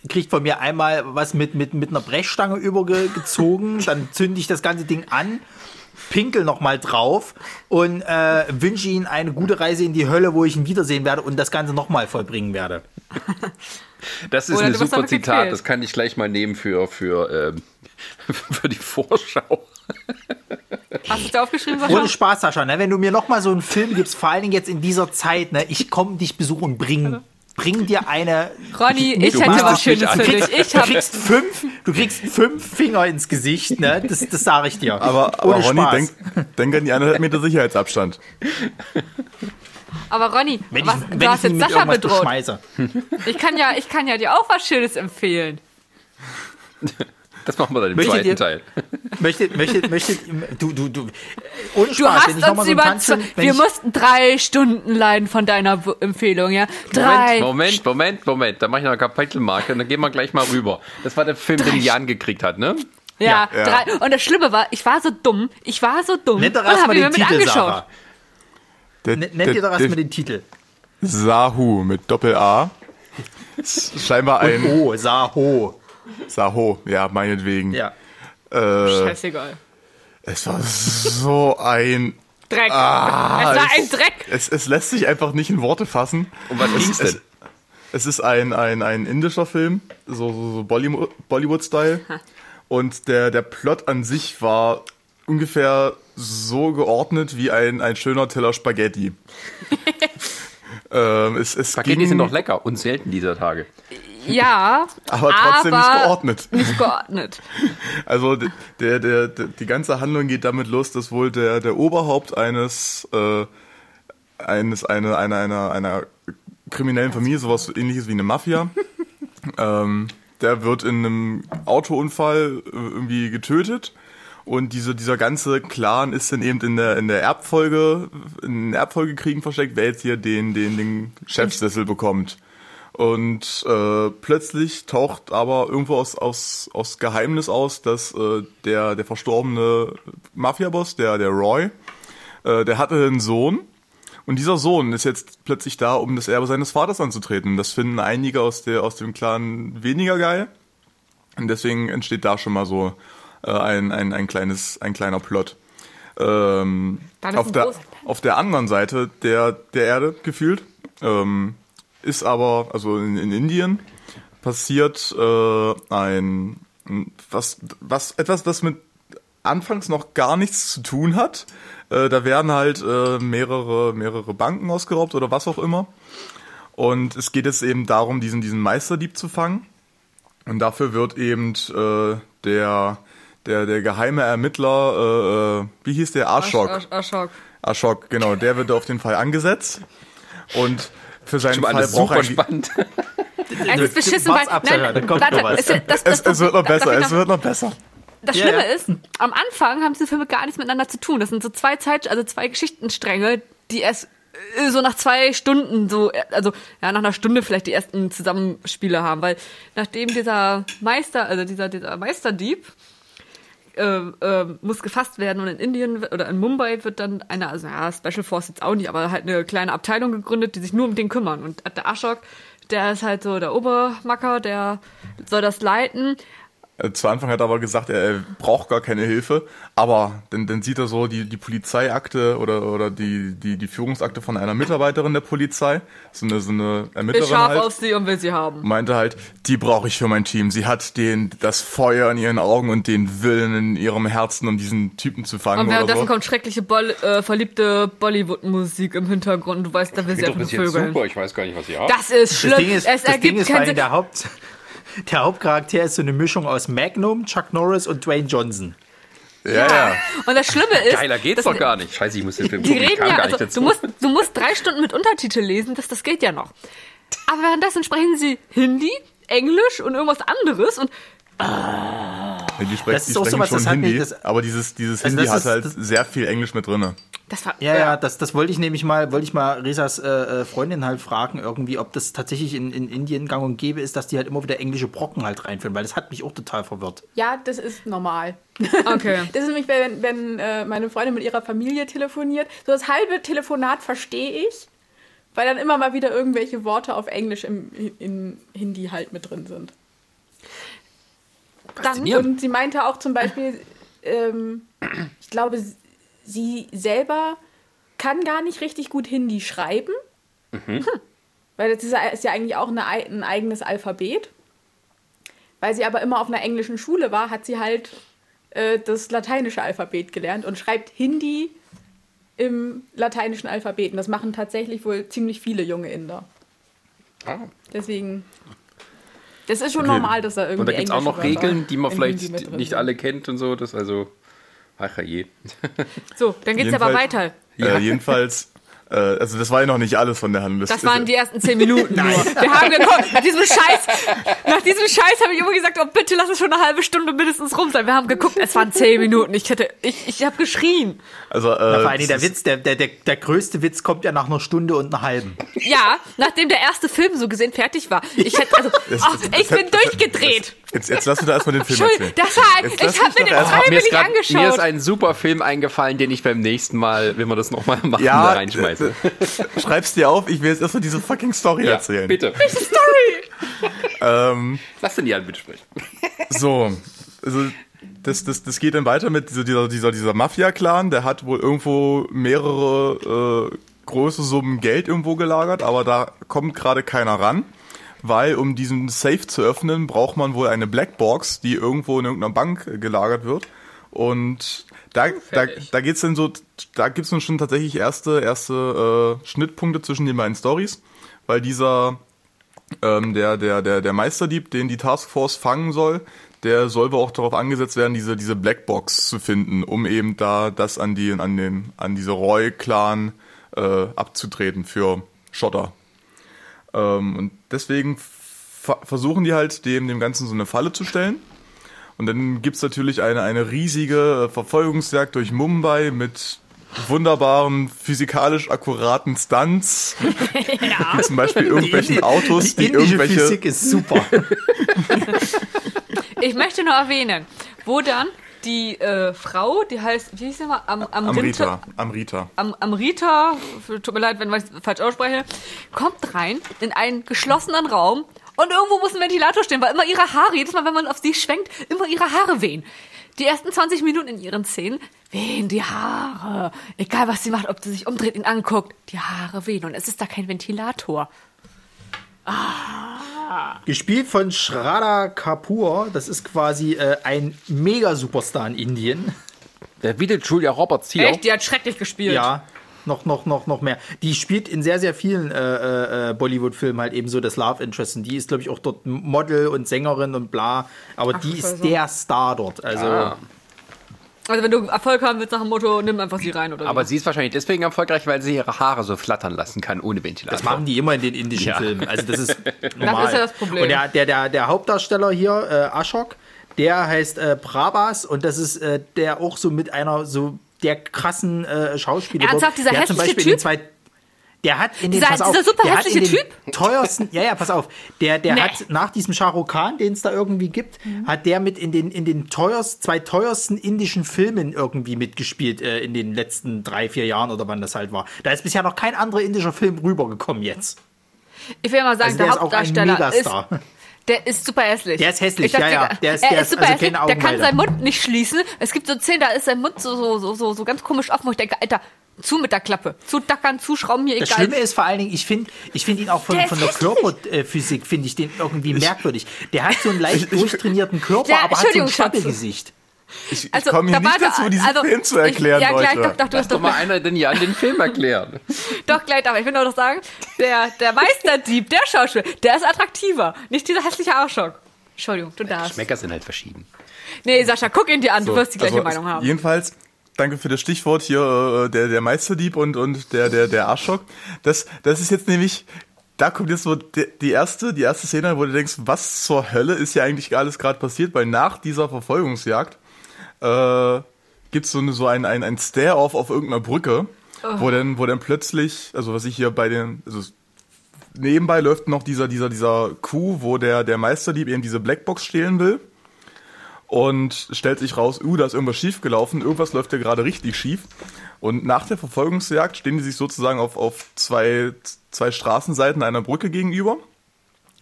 kriegt von mir einmal was mit, mit, mit einer Brechstange übergezogen, <laughs> dann zünde ich das ganze Ding an, pinkel noch mal drauf und äh, wünsche ihm eine gute Reise in die Hölle, wo ich ihn wiedersehen werde und das Ganze noch mal vollbringen werde. <laughs> Das ist Oder ein super Zitat. gequält. Das kann ich gleich mal nehmen für, für, ähm, <laughs> für die Vorschau. Hast du es dir aufgeschrieben, Ohne Sascha? Spaß, Sascha, ne? wenn du mir noch mal so einen Film gibst, vor allen Dingen jetzt in dieser Zeit, ne? ich komme dich besuchen und bring, bring dir eine... Ronny, ich Du hätte was Schönes für dich. Ich Du kriegst fünf, du kriegst fünf Finger ins Gesicht, ne? Das, das sage ich dir. Aber, Ohne aber Ronny, Spaß. denk, denk an die eineinhalb Meter Sicherheitsabstand. aber Ronny, wenn ich, was, wenn du ich hast jetzt Sascha bedroht. beschmeiße. Ich kann, ja, ich kann ja dir auch was Schönes empfehlen. Das machen wir dann im Möchtet zweiten ihr- Teil. <laughs> Möchtet, möchtet, möchtet, du, du, du, ohne Du Spaß, wenn ich hast noch mal uns so wenn wir ich, mussten drei Stunden leiden von deiner Empfehlung, ja? Drei. Moment, Moment, Moment, Moment. Da mache ich noch eine Kapitelmarke und dann gehen wir gleich mal rüber. Das war der Film, den Jan gekriegt hat, ne? Ja, Ja. drei. Und das Schlimme war, ich war so dumm. Ich war so dumm. nennt doch und hab erstmal ihn den Titel, angeschaut. Sarah. Der, Nennt ihr doch erstmal den Titel. Sahu mit Doppel-A. Scheinbar ein Oh, Saho. Saho, ja, meinetwegen. Ja. Äh, Scheißegal. es war so ein. Dreck. Ah, es war ein Dreck. Es, es lässt sich einfach nicht in Worte fassen. Um was ging's es, denn? Es ist ein, ein, ein indischer Film, so, so, so Bollywood- Bollywood-Style. Und der, der Plot an sich war ungefähr so geordnet wie ein, ein schöner Teller Spaghetti. <laughs> ähm, es, es Spaghetti ging, sind doch lecker und selten dieser Tage. Ja, aber trotzdem nicht aber geordnet. <laughs> Nicht geordnet. Also der, der, der, die ganze Handlung geht damit los, dass wohl der, der Oberhaupt eines, äh, eines eine, einer, einer, einer kriminellen Familie, sowas ähnliches wie eine Mafia, <laughs> ähm, der wird in einem Autounfall äh, irgendwie getötet. Und diese, dieser ganze Clan ist dann eben in der, in der Erbfolge, in den Erbfolgekriegen versteckt, wer jetzt hier den, den, den Chefsessel bekommt. Und äh, plötzlich taucht aber irgendwo aus, aus, aus Geheimnis aus, dass äh, der, der verstorbene Mafiaboss, der, der Roy, äh, der hatte einen Sohn. Und dieser Sohn ist jetzt plötzlich da, um das Erbe seines Vaters anzutreten. Das finden einige aus, der, aus dem Clan weniger geil. Und deswegen entsteht da schon mal so äh, ein, ein, ein, kleines, ein kleiner Plot. Ähm, auf, der, auf der anderen Seite der, der Erde gefühlt ähm, ist aber, also in, in Indien, passiert äh, ein, was, was, etwas, das mit anfangs noch gar nichts zu tun hat. Äh, da werden halt äh, mehrere, mehrere Banken ausgeraubt oder was auch immer. Und es geht jetzt eben darum, diesen, diesen Meisterdieb zu fangen. Und dafür wird eben äh, der, der, der geheime Ermittler, äh, äh, wie hieß der? Ashok. Ashok, genau, der wird auf den Fall angesetzt. Und für seinen Fall alles braucht super er spannend. <laughs> Es ist beschissen, weil. Kommt warte, noch was. es, das, das, es, wird noch besser, es wird noch besser. Das Schlimme ja. ist, am Anfang haben diese Filme gar nichts miteinander zu tun. Das sind so zwei Zeit, also zwei Geschichtenstränge, die erst äh, so nach zwei Stunden so, äh, also ja, nach einer Stunde vielleicht die ersten Zusammenspiele haben, weil nachdem dieser Meister, also dieser, dieser Meisterdieb, äh, äh, muss gefasst werden und in Indien oder in Mumbai wird dann eine, also ja, Special Force jetzt auch nicht, aber halt eine kleine Abteilung gegründet, die sich nur um den kümmern. Und der Ashok, der ist halt so der Obermacker, der soll das leiten. Äh, Zu Anfang hat er aber gesagt, er, braucht gar keine Hilfe, aber dann, dann sieht er so die, die Polizeiakte oder, oder die, die, die Führungsakte von einer Mitarbeiterin der Polizei, so eine, so eine Ermittlerin scharf halt. auf sie und will sie haben. meinte halt, die brauche ich für mein Team. Sie hat den, das Feuer in ihren Augen und den Willen in ihrem Herzen, um diesen Typen zu fangen Und währenddessen so. kommt schreckliche Boll äh, verliebte Bollywood-Musik im Hintergrund. Du weißt, da will sie von jetzt Vögeln. super, ich weiß gar nicht, was ihr habt. Das ist schlimm. Das Ding ist, es das ergibt Ding ist Sinn. der Haupt, der Hauptcharakter ist so eine Mischung aus Magnum, Chuck Norris und Dwayne Johnson. ja, ja. Und das Schlimme ist, Geiler geht's doch gar nicht. Scheiße, ich muss den Film die gucken, reden ja, gar also, nicht dazu. du musst, du musst drei Stunden mit Untertitel lesen, das, das geht ja noch. Aber währenddessen sprechen sie Hindi, Englisch und irgendwas anderes und Ja, die sprechen, Das die ist auch sprechen sowas, schon das hat Hindi, das- aber dieses, dieses Also Hindi hat ist- halt das- sehr viel Englisch mit drinne. das war Ja, ja, das, das wollte ich nämlich mal, wollte ich mal Resas äh, äh, Freundin halt fragen, irgendwie, ob das tatsächlich in, in Indien gang und gäbe ist, dass die halt immer wieder englische Brocken halt reinführen, weil das hat mich auch total verwirrt. Ja, das ist normal. Okay. <laughs> Das ist nämlich, wenn, wenn äh, meine Freundin mit ihrer Familie telefoniert. So das halbe Telefonat verstehe ich, weil dann immer mal wieder irgendwelche Worte auf Englisch im, in Hindi halt mit drin sind. Dann, und sie meinte auch zum Beispiel, ähm, ich glaube, sie selber kann gar nicht richtig gut Hindi schreiben. Hm. Weil das ist ja, eigentlich auch eine, ei- ein eigenes Alphabet. Weil sie aber immer auf einer englischen Schule war, hat sie halt äh, das lateinische Alphabet gelernt und schreibt Hindi im lateinischen Alphabet. Und das machen tatsächlich wohl ziemlich viele junge Inder. Ah. Deswegen. Das ist schon Okay. normal, dass da irgendwie. Und da gibt es auch noch Regeln, die man vielleicht nicht alle kennt und so. Das also, ach je. so, dann geht's aber Jedenfalls- weiter. Äh, jedenfalls, also das war ja noch nicht alles von der Handlung. Das waren die ersten zehn Minuten <laughs> nur. Wir haben geguckt, nach diesem Scheiß, nach diesem Scheiß habe ich immer gesagt, oh bitte lass es schon eine halbe Stunde mindestens rum sein. Wir haben geguckt, es waren zehn Minuten. Ich hätte, ich, ich habe geschrien. Also, äh, Na, vor allem der Witz, der, der, der, der größte Witz kommt ja nach einer Stunde und einer halben. Ja, nachdem der erste Film so gesehen fertig war. Ich hätte, also, ach, ich bin durchgedreht. Jetzt, jetzt lass mir da erstmal den Film erzählen. das war, Jetzt ich habe mir den freiwillig grad, mir ist angeschaut. ein super Film eingefallen, den ich beim nächsten Mal, wenn wir das nochmal machen, Ja, da reinschmeiße. äh, Schreib's dir auf, ich will jetzt erstmal diese fucking Story Ja, erzählen. bitte. Ähm, Lass den Jan bitte sprechen. so, also das, das, das geht dann weiter mit dieser, dieser, dieser, dieser Mafia-Clan, der hat wohl irgendwo mehrere äh, große Summen Geld irgendwo gelagert, aber da kommt gerade keiner ran. Weil um diesen Safe zu öffnen, braucht man wohl eine Blackbox, die irgendwo in irgendeiner Bank äh, gelagert wird. Und da, da, fertig. da geht's dann so, da gibt's dann schon tatsächlich erste, erste äh, Schnittpunkte zwischen den beiden Stories, weil dieser ähm, der, der, der, der Meisterdieb, den die Taskforce fangen soll, der soll wohl auch darauf angesetzt werden, diese, diese Blackbox zu finden, um eben da das an die, an den, an diese Roy-Clan äh, abzutreten für Schotter. Ähm, und deswegen versuchen die halt dem, dem Ganzen so eine Falle zu stellen. Und dann gibt's natürlich eine, eine riesige Verfolgungsjagd durch Mumbai mit wunderbaren, physikalisch akkuraten Stunts. <laughs> Wie zum Beispiel irgendwelchen Autos, die, die irgendwelche. Physik ist super. <laughs> Ich möchte nur erwähnen, wo dann die äh, Frau, die heißt, wie hieß sie mal? Am, am Amrita. Amrita. Am, Amrita, tut mir leid, wenn ich es falsch ausspreche, kommt rein in einen geschlossenen Raum und irgendwo muss ein Ventilator stehen, weil immer ihre Haare, jedes Mal, wenn man auf sie schwenkt, immer ihre Haare wehen. Die ersten 20 Minuten in ihren Szenen wehen die Haare. Egal was sie macht, ob sie sich umdreht, ihn anguckt, die Haare wehen und es ist da kein Ventilator. Gespielt von Shraddha Kapoor, das ist quasi äh, ein Mega-Superstar in Indien. Der bietet Julia Roberts hier. Echt, die hat schrecklich gespielt. Ja, noch, noch, noch, noch mehr. Die spielt in sehr, sehr vielen äh, äh, Bollywood-Filmen halt eben so das Love Interest. Und die ist, glaube ich, auch dort Model und Sängerin und bla. Aber die ist Scheiße. der Star dort. Also, Ah. Also wenn du Erfolg haben willst nach dem Motto, nimm einfach sie rein oder Aber so. sie ist wahrscheinlich deswegen erfolgreich, weil sie ihre Haare so flattern lassen kann, ohne Ventilator. Das machen die immer in den indischen Ja. Filmen. Also das ist <laughs> normal. ist ja das Problem. Und der, der, der, der Hauptdarsteller hier, äh, Ashok, der heißt äh, Prabhas und das ist äh, der auch so mit einer so der krassen äh, Schauspieler. Ernsthaft, dieser der hat zum hässliche Beispiel in den Typ? Der hat in den, Dieser- pass auf, dieser super hässliche den teuersten, ja, ja, pass auf, der, der Nee. hat nach diesem Shah Rukh Khan, den es da irgendwie gibt, hat der mit in den, in den teuersten, zwei teuersten indischen Filmen irgendwie mitgespielt äh, in den letzten drei, vier Jahren oder wann das halt war. Da ist bisher noch kein anderer indischer Film rübergekommen jetzt. Ich will mal sagen, Also der der ist auch ein Hauptdarsteller ist, Megastar. Der ist super hässlich. Der ist hässlich, Ich dachte, ja, ja. Der ist- er der ist ist super also hässlich. Der kann seinen Mund nicht schließen. Es gibt so Szenen, da ist sein Mund so, so, so, so, so ganz komisch offen, wo ich denke, Alter, zu mit der Klappe. Zu dackern, zu schrauben, mir Das egal. Schlimme ist vor allen Dingen, ich finde ich find ihn auch von, Der von der. Körperphysik, finde ich den irgendwie merkwürdig. Der hat so einen leicht durchtrainierten Körper, Ja, aber hat so ein Entschuldigung, Ich, ich Also, komme hier da nicht dazu, da- diesen also, Film zu ich- erklären, Ja, gleich, Leute. doch, doch, du hast Doch doch, mal einer den Jan den Film erklären. <laughs> doch gleich, aber ich will nur noch sagen, der, der Meisterdieb, der Schauspieler, der ist attraktiver. Nicht dieser hässliche Arschloch. Entschuldigung, du darfst. Schmecker sind halt verschieden. Nee, Sascha, guck ihn dir an, du wirst die gleiche Also, Meinung haben. Jedenfalls, danke für das Stichwort hier, äh, der, der Meisterdieb und, und der, der, der Arschloch. Das, das ist jetzt nämlich, da kommt jetzt so die, die erste, die erste Szene, wo du denkst, was zur Hölle ist hier eigentlich alles gerade passiert, weil nach dieser Verfolgungsjagd äh, gibt's so, eine, so ein, ein, ein Stare-Off auf irgendeiner Brücke, wo dann, wo dann plötzlich, also was ich hier bei den, also nebenbei läuft noch dieser, dieser, dieser Coup, wo der, der Meisterdieb eben diese Blackbox stehlen will und stellt sich raus, uh, da ist irgendwas schief gelaufen, irgendwas läuft ja gerade richtig schief. Und nach der Verfolgungsjagd stehen die sich sozusagen auf, auf zwei, zwei Straßenseiten einer Brücke gegenüber.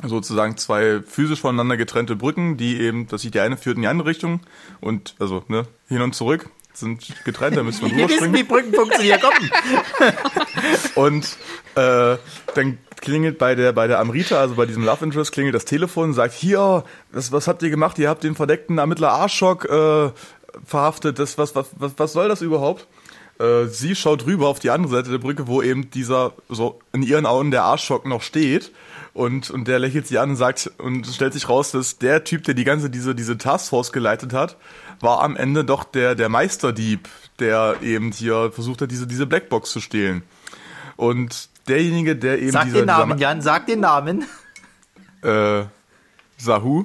Sozusagen zwei physisch voneinander getrennte Brücken, die eben, dass sich die eine führt in die andere Richtung und also ne, hin und zurück sind getrennt, da müssen wir <laughs> drüber wissen, wie springen. Brücken funktionieren. <laughs> Und äh, dann klingelt bei der, bei der Amrita, also bei diesem Love Interest, klingelt das Telefon und sagt, hier, was, was habt ihr gemacht? Ihr habt den verdeckten Ermittler Arschok äh, verhaftet. Das, was, was, was, was soll das überhaupt? Äh, sie schaut rüber auf die andere Seite der Brücke, wo eben dieser, so in ihren Augen der Arschok noch steht. Und, und der lächelt sie an und sagt, und es stellt sich raus, dass der Typ, der die ganze, diese, diese Taskforce geleitet hat, war am Ende doch der, der Meisterdieb, der eben hier versucht hat, diese, diese Blackbox zu stehlen. Und derjenige, der eben Sag dieser, den Namen, Jan, sag den Namen. äh, Sahu?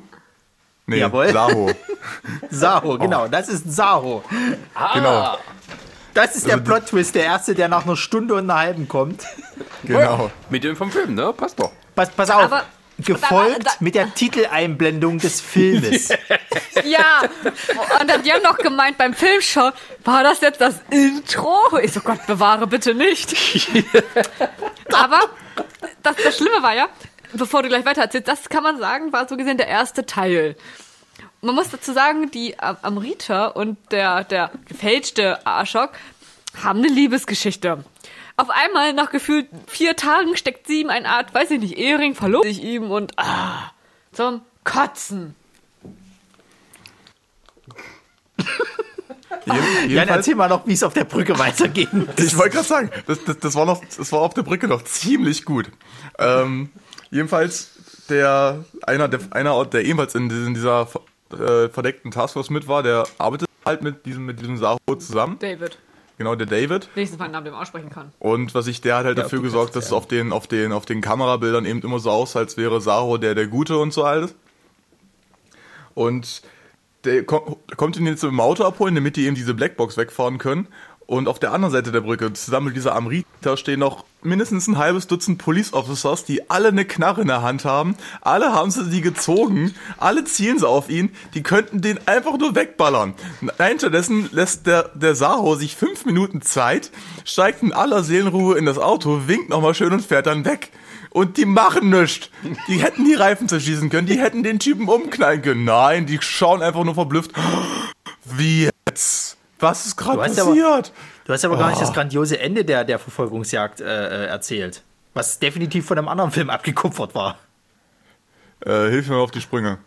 Nee, Jawohl. Saho. <laughs> Saho, Oh. genau, das ist Saho. Genau, Das ist der Also die- Plot-Twist, der erste, der nach einer Stunde und einer halben kommt. genau. Mit dem vom Film, ne? Passt doch. Pass, pass auf. Aber- Gefolgt da- mit der Titeleinblendung des Filmes. <laughs> Ja, und dann die haben noch gemeint beim Filmschauen, war das jetzt das Intro? Ich so, Gott bewahre bitte nicht. <laughs> Aber das, das Schlimme war ja, bevor du gleich weiter erzählst, das kann man sagen, war so gesehen der erste Teil. Man muss dazu sagen, die Am- Amrita und der, der gefälschte Arschok haben eine Liebesgeschichte. Auf einmal, nach gefühlt vier Tagen, steckt sie ihm eine Art, weiß ich nicht, Ehering, verlobt sich ihm und ah, zum Kotzen. Jeden, Jan, erzähl mal noch, wie es auf der Brücke weitergeht. <laughs> ich wollte gerade sagen, das, das, das war noch, das war auf der Brücke noch ziemlich gut. Ähm, jedenfalls der einer, der einer, der ebenfalls in, diesen- dieser äh, verdeckten Taskforce mit war, der arbeitet halt mit diesem mit diesem Saho zusammen. David. Genau, der David. Wenigstens meinen Namen, den man aussprechen kann. Und was ich, der hat halt Ja, dafür gesorgt, dass es auf den, auf den, auf den Kamerabildern eben immer so aussah, als wäre Saho der, der Gute und so alles. Und der kom kommt ihn jetzt im Auto abholen, damit die eben diese Blackbox wegfahren können. Und auf der anderen Seite der Brücke, zusammen mit dieser Amrita, stehen noch mindestens ein halbes Dutzend Police Officers, die alle eine Knarre in der Hand haben. Alle haben sie die gezogen. Alle zielen sie auf ihn. Die könnten den einfach nur wegballern. Nein, stattdessen lässt der, der Saho sich fünf Minuten Zeit, steigt in aller Seelenruhe in das Auto, winkt nochmal schön und fährt dann weg. Und die machen nichts. Die hätten die Reifen zerschießen können, die hätten den Typen umknallen können. Nein, die schauen einfach nur verblüfft. Wie jetzt? Was ist gerade Du hast aber- passiert? Du hast aber gar Oh. nicht das grandiose Ende der, der Verfolgungsjagd äh, äh, erzählt. Was definitiv von einem anderen <laughs> Film abgekupfert war. Äh, hilf mir auf die Sprünge.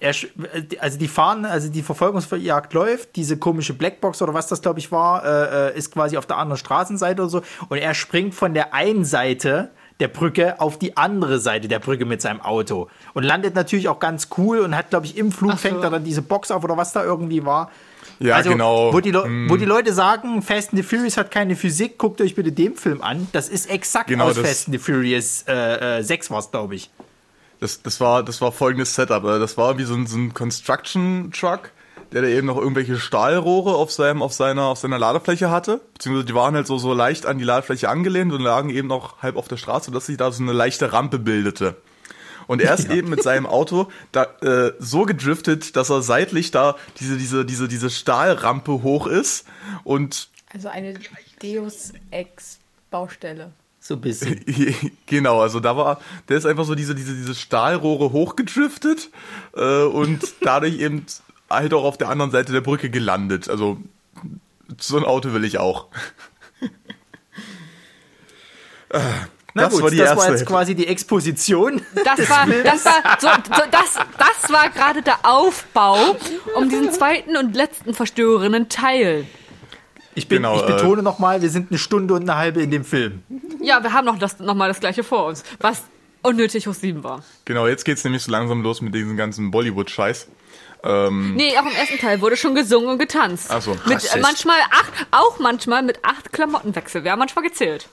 Er, äh, also die fahren, also die Verfolgungsjagd läuft, diese komische Blackbox oder was das glaube ich war, äh, äh, ist quasi auf der anderen Straßenseite oder so und er springt von der einen Seite der Brücke auf die andere Seite der Brücke mit seinem Auto und landet natürlich auch ganz cool und hat glaube ich im Flug so. fängt er dann diese Box auf oder was da irgendwie war. Ja, also, genau. Wo die, Hm. wo die Leute sagen, Fast and the Furious hat keine Physik, guckt euch bitte den Film an. Das ist exakt Genau, aus Fast and the Furious äh, äh, 6 war es, glaube ich. Das, das, war, das war folgendes Setup. äh, Das war wie so ein, so ein Construction-Truck, der da eben noch irgendwelche Stahlrohre auf, seinem, auf, seiner, auf seiner Ladefläche hatte. Beziehungsweise die waren halt so, so leicht an die Ladefläche angelehnt und lagen eben noch halb auf der Straße, sodass sich da so eine leichte Rampe bildete. Und er ist <laughs> eben mit seinem Auto da, äh, so gedriftet, dass er seitlich da diese, diese, diese, diese Stahlrampe hoch ist und Also eine Deus Ex Baustelle. So ein bisschen. <laughs> Genau, also da war, der ist einfach so diese, diese, diese Stahlrohre hochgedriftet äh, und <laughs> dadurch eben halt auch auf der anderen Seite der Brücke gelandet. Also so ein Auto will ich auch. Äh, Na das gut, war die das erste war jetzt Hälfte. quasi die Exposition. Das war, das war, so, so, das, das war gerade der Aufbau um diesen zweiten und letzten verstörenden Teil. Ich, bin, Genau, ich äh, betone nochmal, wir sind eine Stunde und eine halbe in dem Film. Ja, wir haben noch das, noch mal das gleiche vor uns, was unnötig hoch sieben war. Genau, jetzt geht's nämlich so langsam los mit diesem ganzen Bollywood-Scheiß. Ähm, Nee, auch im ersten Teil wurde schon gesungen und getanzt. Ach so. Mit äh, manchmal acht, auch manchmal mit acht Klamottenwechsel. Wir haben manchmal gezählt.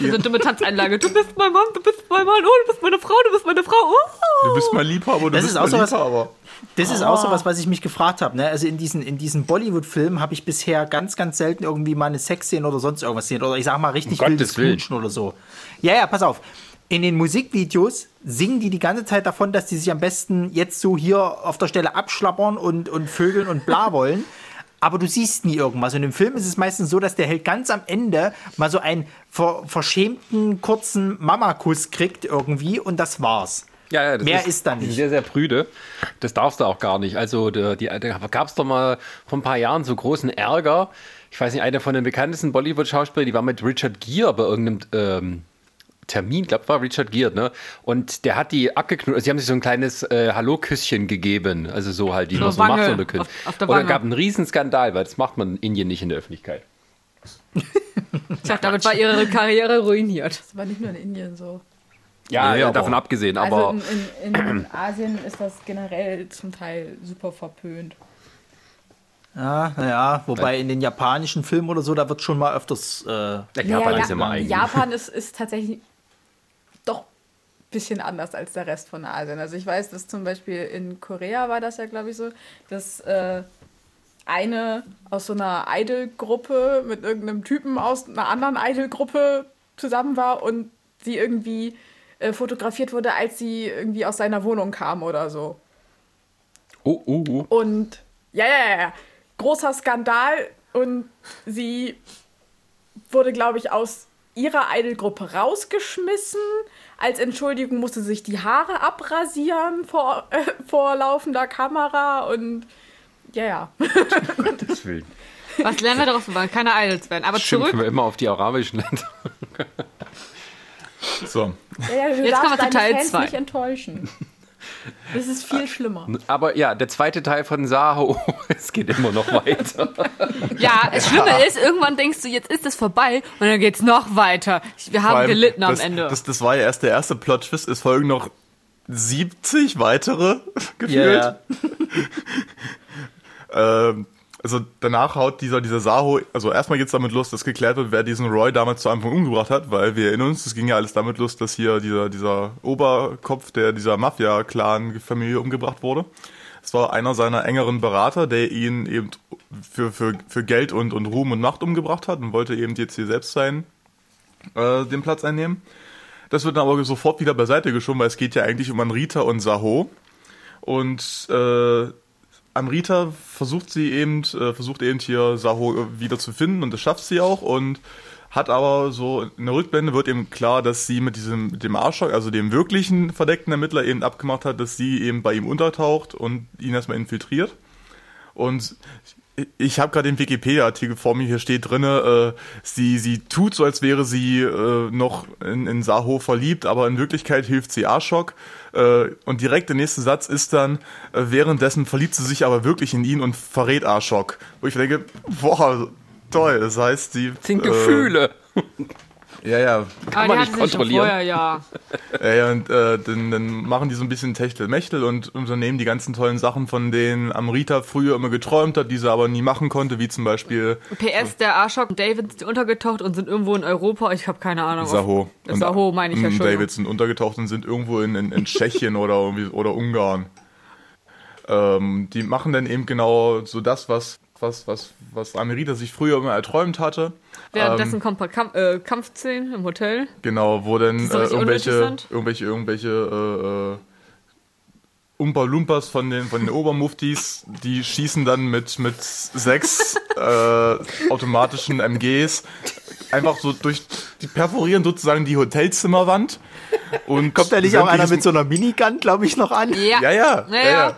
So eine dumme Tanzeinlage. Du bist mein Mann, du bist mein Mann, oh, du bist meine Frau, du bist meine Frau. Oh. du bist mein Liebhaber, du Das bist ist auch mein so was- Liebhaber. Das ist auch so was, was ich mich gefragt habe. Ne? Also in diesen, in diesen Bollywood-Filmen habe ich bisher ganz, ganz selten irgendwie mal eine Sexszene oder sonst irgendwas gesehen. Oder ich sag mal richtig Um wildes. Knutschen oder so. Ja, ja, pass auf. In den Musikvideos singen die die ganze Zeit davon, dass die sich am besten jetzt so hier auf der Stelle abschlappern und, und vögeln und bla wollen. <laughs> Aber du siehst nie irgendwas. Und im Film ist es meistens so, dass der Held ganz am Ende mal so einen ver verschämten, kurzen Mamakuss kriegt irgendwie und das war's. Ja, ja, das Mehr ist da nicht. Sehr, sehr prüde. Das darfst du auch gar nicht. Also da gab es doch mal vor ein paar Jahren so großen Ärger. Ich weiß nicht, einer von den bekanntesten Bollywood-Schauspielern, die war mit Richard Gere bei irgendeinem ähm, Termin, glaube war Richard Gere, ne? Und der hat die abgeknurrt. Also sie haben sich so ein kleines äh, Hallo-Küsschen gegeben. Also so halt, wie man so Wange, macht, so eine Küss. auf- auf der Und es Wange. gab einen Riesenskandal, weil das macht man in Indien nicht in der Öffentlichkeit. Tja, damit war ihre Karriere ruiniert. Das war nicht nur in Indien so. Ja, ja davon abgesehen, Also aber in, in, in <clears throat> Asien ist das generell zum Teil super verpönt. Ja, naja, wobei in den japanischen Filmen oder so, da wird schon mal öfters. Äh, ja, Japan ist immer eigen. Japan ist, ist tatsächlich bisschen anders als der Rest von Asien. Also ich weiß, dass zum Beispiel in Korea war das ja, glaube ich, so, dass äh, eine aus so einer Idol-Gruppe mit irgendeinem Typen aus einer anderen Idol-Gruppe zusammen war und sie irgendwie äh, fotografiert wurde, als sie irgendwie aus seiner Wohnung kam oder so. oh, oh, oh. Und ja, ja, ja, ja. Großer Skandal und sie wurde, glaube ich, aus ihrer Idolgruppe rausgeschmissen. Als Entschuldigung musste sich die Haare abrasieren vor, äh, vor laufender Kamera und ja, ja. Gottes Willen. Was lernen wir daraus? Wir wollen keine Idols werden. Aber Schimpfen zurück. wir immer auf die arabischen Länder. So. ja, ja du Jetzt kommen wir zu Teil Fans zwei. nicht enttäuschen. Das ist viel schlimmer. Aber ja, der zweite Teil von Saho, <laughs> es geht immer noch weiter. Ja, das Schlimme ist, irgendwann denkst du, jetzt ist es vorbei und dann geht's noch weiter. Wir haben allem, gelitten am das, Ende. Das, das war ja erst der erste Plot-Twist. Es folgen noch 70 weitere <laughs> gefühlt. <laughs> Ähm, also danach haut dieser, dieser Saho, also erstmal geht's damit los, dass geklärt wird, wer diesen Roy damals zu Anfang umgebracht hat, weil wir erinnern uns, es ging ja alles damit los, dass hier dieser, dieser Oberkopf der dieser Mafia-Clan-Familie umgebracht wurde. Es war einer seiner engeren Berater, der ihn eben für, für, für Geld und, und Ruhm und Macht umgebracht hat und wollte eben jetzt hier selbst sein, äh, den Platz einnehmen. Das wird dann aber sofort wieder beiseite geschoben, weil es geht ja eigentlich um Anrita und Saho. Und äh, Amrita versucht sie eben, äh, versucht eben hier Saho wieder zu finden und das schafft sie auch und hat aber so in der Rückblende wird eben klar, dass sie mit diesem mit dem Arschloch, also dem wirklichen verdeckten Ermittler eben abgemacht hat, dass sie eben bei ihm untertaucht und ihn erstmal infiltriert. Und ich habe gerade den Wikipedia-Artikel vor mir, hier steht drinne, äh, sie, sie tut so, als wäre sie äh, noch in, in Saho verliebt, aber in Wirklichkeit hilft sie Ashok. Äh, und direkt der nächste Satz ist dann, äh, währenddessen verliebt sie sich aber wirklich in ihn und verrät Ashok. Wo ich denke, boah, toll, das heißt, sie... Das sind äh, Gefühle. Ja, ja. Kann Aber man nicht kontrollieren. Vorher, ja. <laughs> Ja, ja, und äh, dann, dann machen die so ein bisschen Techtelmechtel und unternehmen die ganzen tollen Sachen, von denen Amrita früher immer geträumt hat, die sie aber nie machen konnte, wie zum Beispiel PS, der Arschok und David sind untergetaucht und sind irgendwo in Europa. Ich habe keine Ahnung. Saho. Das Saho meine ich ja und schon. David sind untergetaucht und sind irgendwo in, in, in Tschechien oder, irgendwie, oder Ungarn. Ähm, die machen dann eben genau so das, was, was, was, was Amrita sich früher immer erträumt hatte. Währenddessen Ähm, kommt ein paar Kampf, äh, Kampfszenen im Hotel. Genau, wo dann äh, irgendwelche, irgendwelche, irgendwelche äh, äh, Umpa Lumpas von den, von den Obermuftis, die schießen dann mit, mit sechs <laughs> äh, automatischen MGs einfach so durch, die perforieren sozusagen die Hotelzimmerwand. Und Kommt da nicht auch einer mit so einer Minigun, glaube ich, noch an? Ja. ja, ja, ja, ja.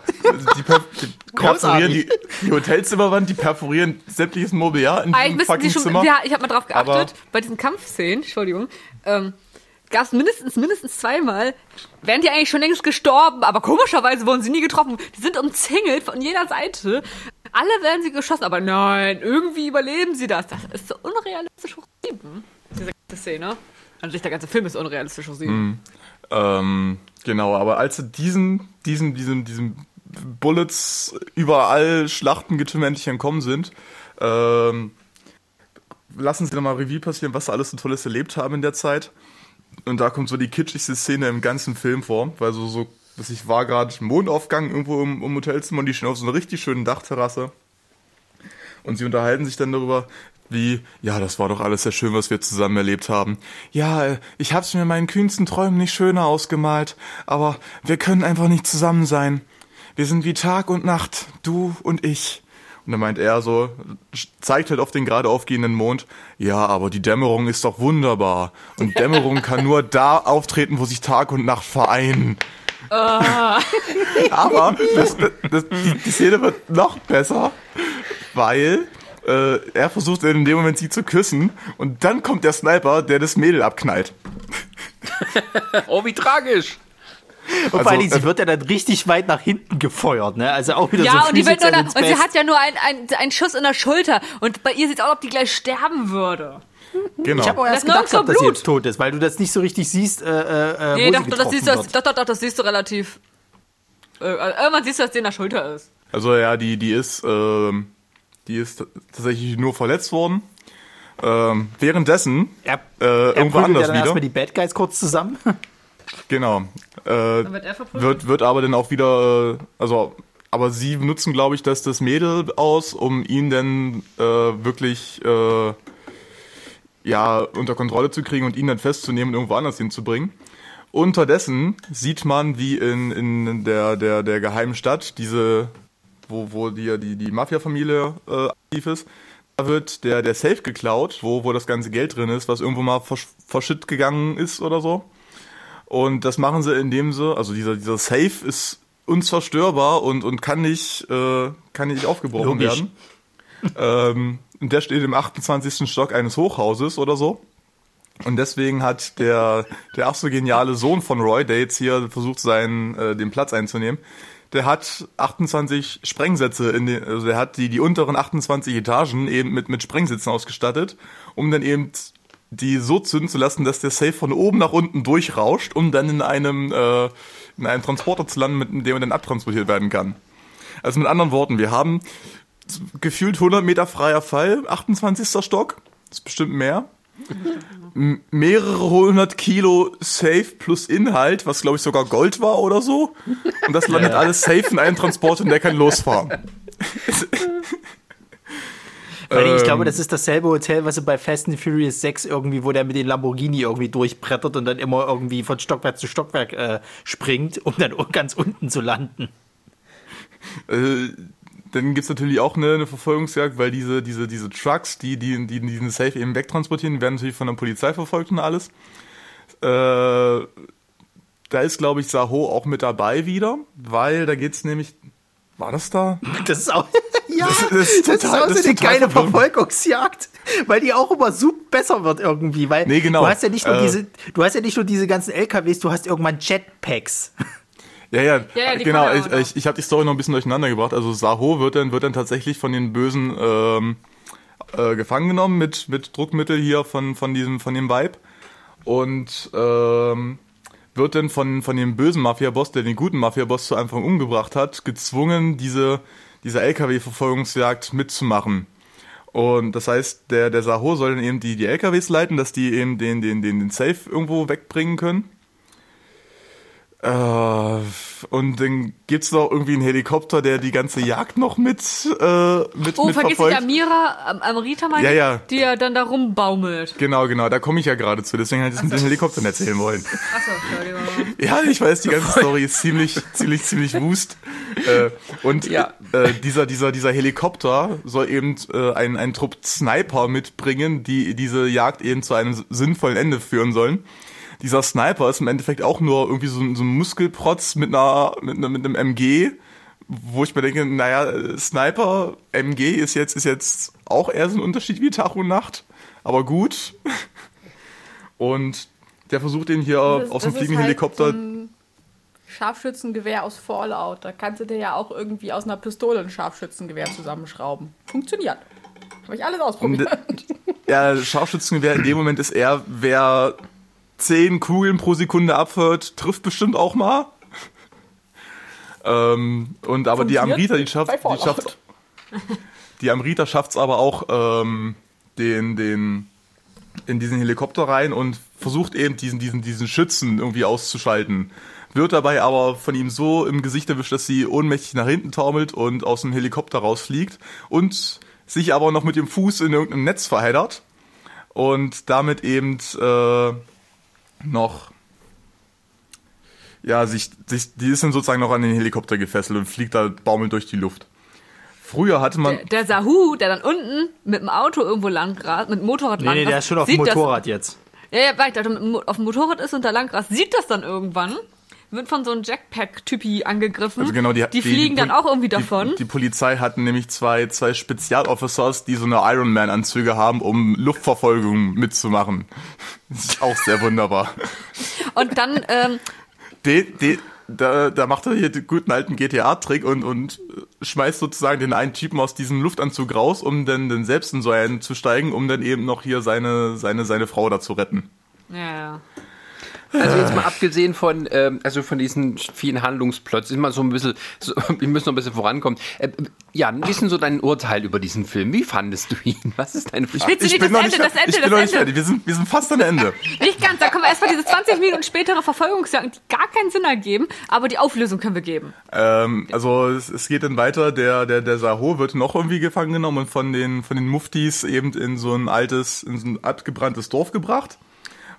Die, per die <laughs> perforieren die, die Hotelzimmerwand, die perforieren sämtliches Mobiliar in Eigentlich diesem müssten die fucking schon, Zimmer. ja, ich habe mal drauf geachtet, Aber- bei diesen Kampfszenen, Entschuldigung, ähm, gab es mindestens, mindestens zweimal, wären die eigentlich schon längst gestorben, aber komischerweise wurden sie nie getroffen. Die sind umzingelt von jeder Seite. Alle werden sie geschossen, aber nein, irgendwie überleben sie das. Das ist so unrealistisch hochgetrieben, diese ganze Szene. An sich, der ganze Film ist unrealistisch hochgetrieben. Ähm, genau, aber als sie diesen, diesen, diesen, diesen Bullets überall Schlachtengetümmäntig entkommen sind, ähm, lassen sie dann mal Revue passieren, was sie alles so Tolles erlebt haben in der Zeit. Und da kommt so die kitschigste Szene im ganzen Film vor, weil so, so, dass ich war gerade Mondaufgang irgendwo im, im Hotelzimmer und die stehen auf so einer richtig schönen Dachterrasse. Und sie unterhalten sich dann darüber, wie, ja, das war doch alles sehr schön, was wir zusammen erlebt haben. Ja, äh, ich hab's mir in meinen kühnsten Träumen nicht schöner ausgemalt, aber wir können einfach nicht zusammen sein. Wir sind wie Tag und Nacht, du und ich. Und dann meint er so, zeigt halt auf den gerade aufgehenden Mond, ja, aber die Dämmerung ist doch wunderbar. Und Dämmerung kann nur <laughs> da auftreten, wo sich Tag und Nacht vereinen. <laughs> Aber das, das, die, die Szene wird noch besser, weil äh, er versucht in dem Moment sie zu küssen und dann kommt der Sniper, der das Mädel abknallt. <laughs> Oh, wie tragisch. Und vor Also, Dingen, sie äh, wird ja dann richtig weit nach hinten gefeuert, ne? Also auch wieder so Ja, und, die wird nur, its und sie hat ja nur einen ein Schuss in der Schulter. Und bei ihr sieht es aus, als ob die gleich sterben würde. Genau. Ich habe auch Das erst nirgends gedacht, so dass sie jetzt tot ist, weil du das nicht so richtig siehst, äh, äh, Nee, wo doch, sie doch, das siehst du, doch, doch, doch, das siehst du relativ. Äh, also irgendwann siehst du, dass die in der Schulter ist. Also ja, die, die ist, ähm, die ist tatsächlich nur verletzt worden. Ähm, währenddessen, Er, äh, er irgendwo prügelt ja anders dann wieder. erstmal die Bad Guys kurz zusammen. <laughs> Genau. Äh, Dann wird er wird, wird aber dann auch wieder, äh, also, aber sie nutzen, glaube ich, das, das Mädel aus, um ihn dann äh, wirklich äh, ja, unter Kontrolle zu kriegen und ihn dann festzunehmen und irgendwo anders hinzubringen. Unterdessen sieht man, wie in, in der, der, der geheimen Stadt, diese, wo, wo die, die, die Mafia-Familie äh, aktiv ist, da wird der, der Safe geklaut, wo, wo das ganze Geld drin ist, was irgendwo mal versch- verschütt gegangen ist oder so. Und das machen sie, indem sie, also dieser, dieser Safe ist unzerstörbar und, und kann nicht, äh, kann nicht aufgebrochen Logisch. werden. ähm, und der steht im 28. Stock eines Hochhauses oder so. Und deswegen hat der, der ach so geniale Sohn von Roy, der jetzt hier versucht, seinen, äh, den Platz einzunehmen, der hat 28 Sprengsätze in den, also der hat die, die unteren 28 Etagen eben mit, mit Sprengsitzen ausgestattet, um dann eben die so zünden zu lassen, dass der Safe von oben nach unten durchrauscht, um dann in einem, äh, in einem Transporter zu landen, mit dem er dann abtransportiert werden kann. Also mit anderen Worten, wir haben gefühlt 100 Meter freier Fall, 28. Stock, ist bestimmt mehr. Mehrere hundert Kilo Safe plus Inhalt, was glaube ich sogar Gold war oder so. Und das landet alles safe in einem Transporter und der kann losfahren. Weil ich Ähm. glaube, das ist dasselbe Hotel, was sie bei Fast and Furious 6 irgendwie, wo der mit den Lamborghini irgendwie durchbrettert und dann immer irgendwie von Stockwerk zu Stockwerk äh, springt, um dann ganz unten zu landen. Dann gibt's natürlich auch eine, eine Verfolgungsjagd, weil diese, diese, diese Trucks, die, die, die diesen Safe eben wegtransportieren, werden natürlich von der Polizei verfolgt und alles. Äh, da ist, glaube ich, Saho auch mit dabei wieder, weil da geht's nämlich. War das da? <laughs> Das ist auch, <laughs> ja, Das das, ist ist total- auch das so ist eine total geile verwirrend. Verfolgungsjagd, weil die auch immer super besser wird irgendwie, weil Nee, genau. du hast ja nicht nur Äh, diese, du hast ja nicht nur diese ganzen LKWs, du hast irgendwann Jetpacks. <laughs> Ja, ja, Ja, ja, genau. Ich, ich, ich habe die Story noch ein bisschen durcheinander gebracht. Also Saho wird dann, wird dann tatsächlich von den bösen ähm, äh, gefangen genommen mit, mit Druckmittel hier von, von diesem, von dem Vibe. Und ähm, wird dann von, von dem bösen Mafia-Boss, der den guten Mafia-Boss zu Anfang umgebracht hat, gezwungen, diese, diese LKW-Verfolgungsjagd mitzumachen. Und das heißt, der, der Saho soll dann eben die, die LKWs leiten, dass die eben den, den, den, den Safe irgendwo wegbringen können. Äh, und dann gibt's noch irgendwie einen Helikopter, der die ganze Jagd noch mit, äh, mit, Oh, mit vergiss nicht Amira, am, Amrita meine Ja, ja. die ja dann da rumbaumelt. Genau, genau, da komme ich ja gerade zu, deswegen hatte ich das mit den Helikoptern erzählen wollen. Achso, Entschuldigung. Ja, ich weiß, die ganze Story ist ziemlich, ziemlich, ziemlich wust. Äh, und Ja. äh, dieser, dieser, dieser Helikopter soll eben äh, einen, einen Trupp Sniper mitbringen, die diese Jagd eben zu einem sinnvollen Ende führen sollen. Dieser Sniper ist im Endeffekt auch nur irgendwie so, ein- so ein Muskelprotz mit einer, mit, einer, mit einem MG, wo ich mir denke, naja, Sniper, MG ist jetzt, ist jetzt auch eher so ein Unterschied wie Tag und Nacht, aber gut. Und der versucht den hier Das- aus dem fliegenden halt Helikopter So ein Scharfschützengewehr aus Fallout. Da kannst du dir ja auch irgendwie aus einer Pistole ein Scharfschützengewehr zusammenschrauben. Funktioniert. Habe ich alles ausprobiert. Ja, Scharfschützengewehr in dem Moment ist eher, wer 10 Kugeln pro Sekunde abhört, trifft bestimmt auch mal. Ähm, und aber die Amrita, die schafft, die schafft, die Amrita schafft's aber auch, ähm, den, den, in diesen Helikopter rein und versucht eben diesen, diesen, diesen Schützen irgendwie auszuschalten. Wird dabei aber von ihm so im Gesicht erwischt, dass sie ohnmächtig nach hinten taumelt und aus dem Helikopter rausfliegt und sich aber noch mit dem Fuß in irgendeinem Netz verheddert und damit eben äh, noch ja, sich, sich, die ist dann sozusagen noch an den Helikopter gefesselt und fliegt da baumelt durch die Luft. Früher hatte man, Der, der Sahu, der dann unten mit dem Auto irgendwo lang rast, mit dem Motorrad Nee, lang nee, der ist schon auf dem sieht das- Motorrad jetzt. Ja, ja, mit dem Mo- auf dem Motorrad ist und da lang rast, sieht das dann irgendwann, wird von so einem Jackpack-Typi angegriffen. Also genau, die, die, fliegen dann Pol- auch irgendwie davon. Die, die Polizei hatten nämlich zwei, zwei Spezialofficers, die so eine Iron Man-Anzüge haben, um Luftverfolgung mitzumachen. <laughs> Das ist auch sehr wunderbar. Und dann, ähm, De, de, da, da macht er hier den guten alten GTA-Trick und, und schmeißt sozusagen den einen Typen aus diesem Luftanzug raus, um dann, dann selbst in so einen zu steigen, um dann eben noch hier seine, seine, seine Frau da zu retten. ja, ja. Also jetzt mal abgesehen von, ähm, also von diesen vielen Handlungsplots, ist mal so ein bisschen, so, <laughs> wir müssen noch ein bisschen vorankommen. Äh, Jan, wie ist denn so dein Urteil über diesen Film? Wie fandest du ihn? Was ist deine Frage? Willst du nicht das Ende, nicht, Ende, ich bin das noch nicht Ende? fertig. Wir sind, wir sind fast am Ende. <laughs> Nicht ganz, da kommen wir erstmal diese 20 Minuten spätere Verfolgungsjagd, die gar keinen Sinn ergeben, aber die Auflösung können wir geben. Ähm, also es, es geht dann weiter, der, der, der Saho wird noch irgendwie gefangen genommen und von den, von den Muftis eben in so ein altes, in so ein abgebranntes Dorf gebracht.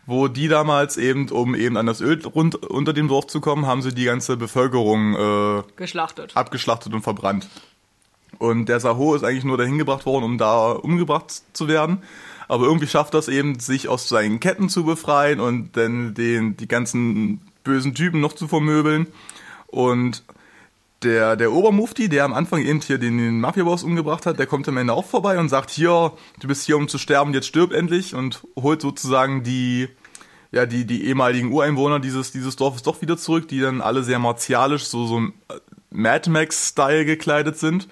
Wo die damals eben, um eben an das Öl rund, unter dem Dorf zu kommen, haben sie die ganze Bevölkerung äh, Geschlachtet. abgeschlachtet und verbrannt. Und der Saho ist eigentlich nur dahin gebracht worden, um da umgebracht zu werden. Aber irgendwie schafft das eben, sich aus seinen Ketten zu befreien und dann den, die ganzen bösen Typen noch zu vermöbeln. Und der, der Obermufti, der am Anfang eben hier den, den Mafia-Boss umgebracht hat, der kommt am Ende auch vorbei und sagt, hier, du bist hier, um zu sterben, jetzt stirb endlich und holt sozusagen die, ja, die, die ehemaligen Ureinwohner dieses, dieses Dorfes doch wieder zurück, die dann alle sehr martialisch, so, so im Mad Max-Style gekleidet sind.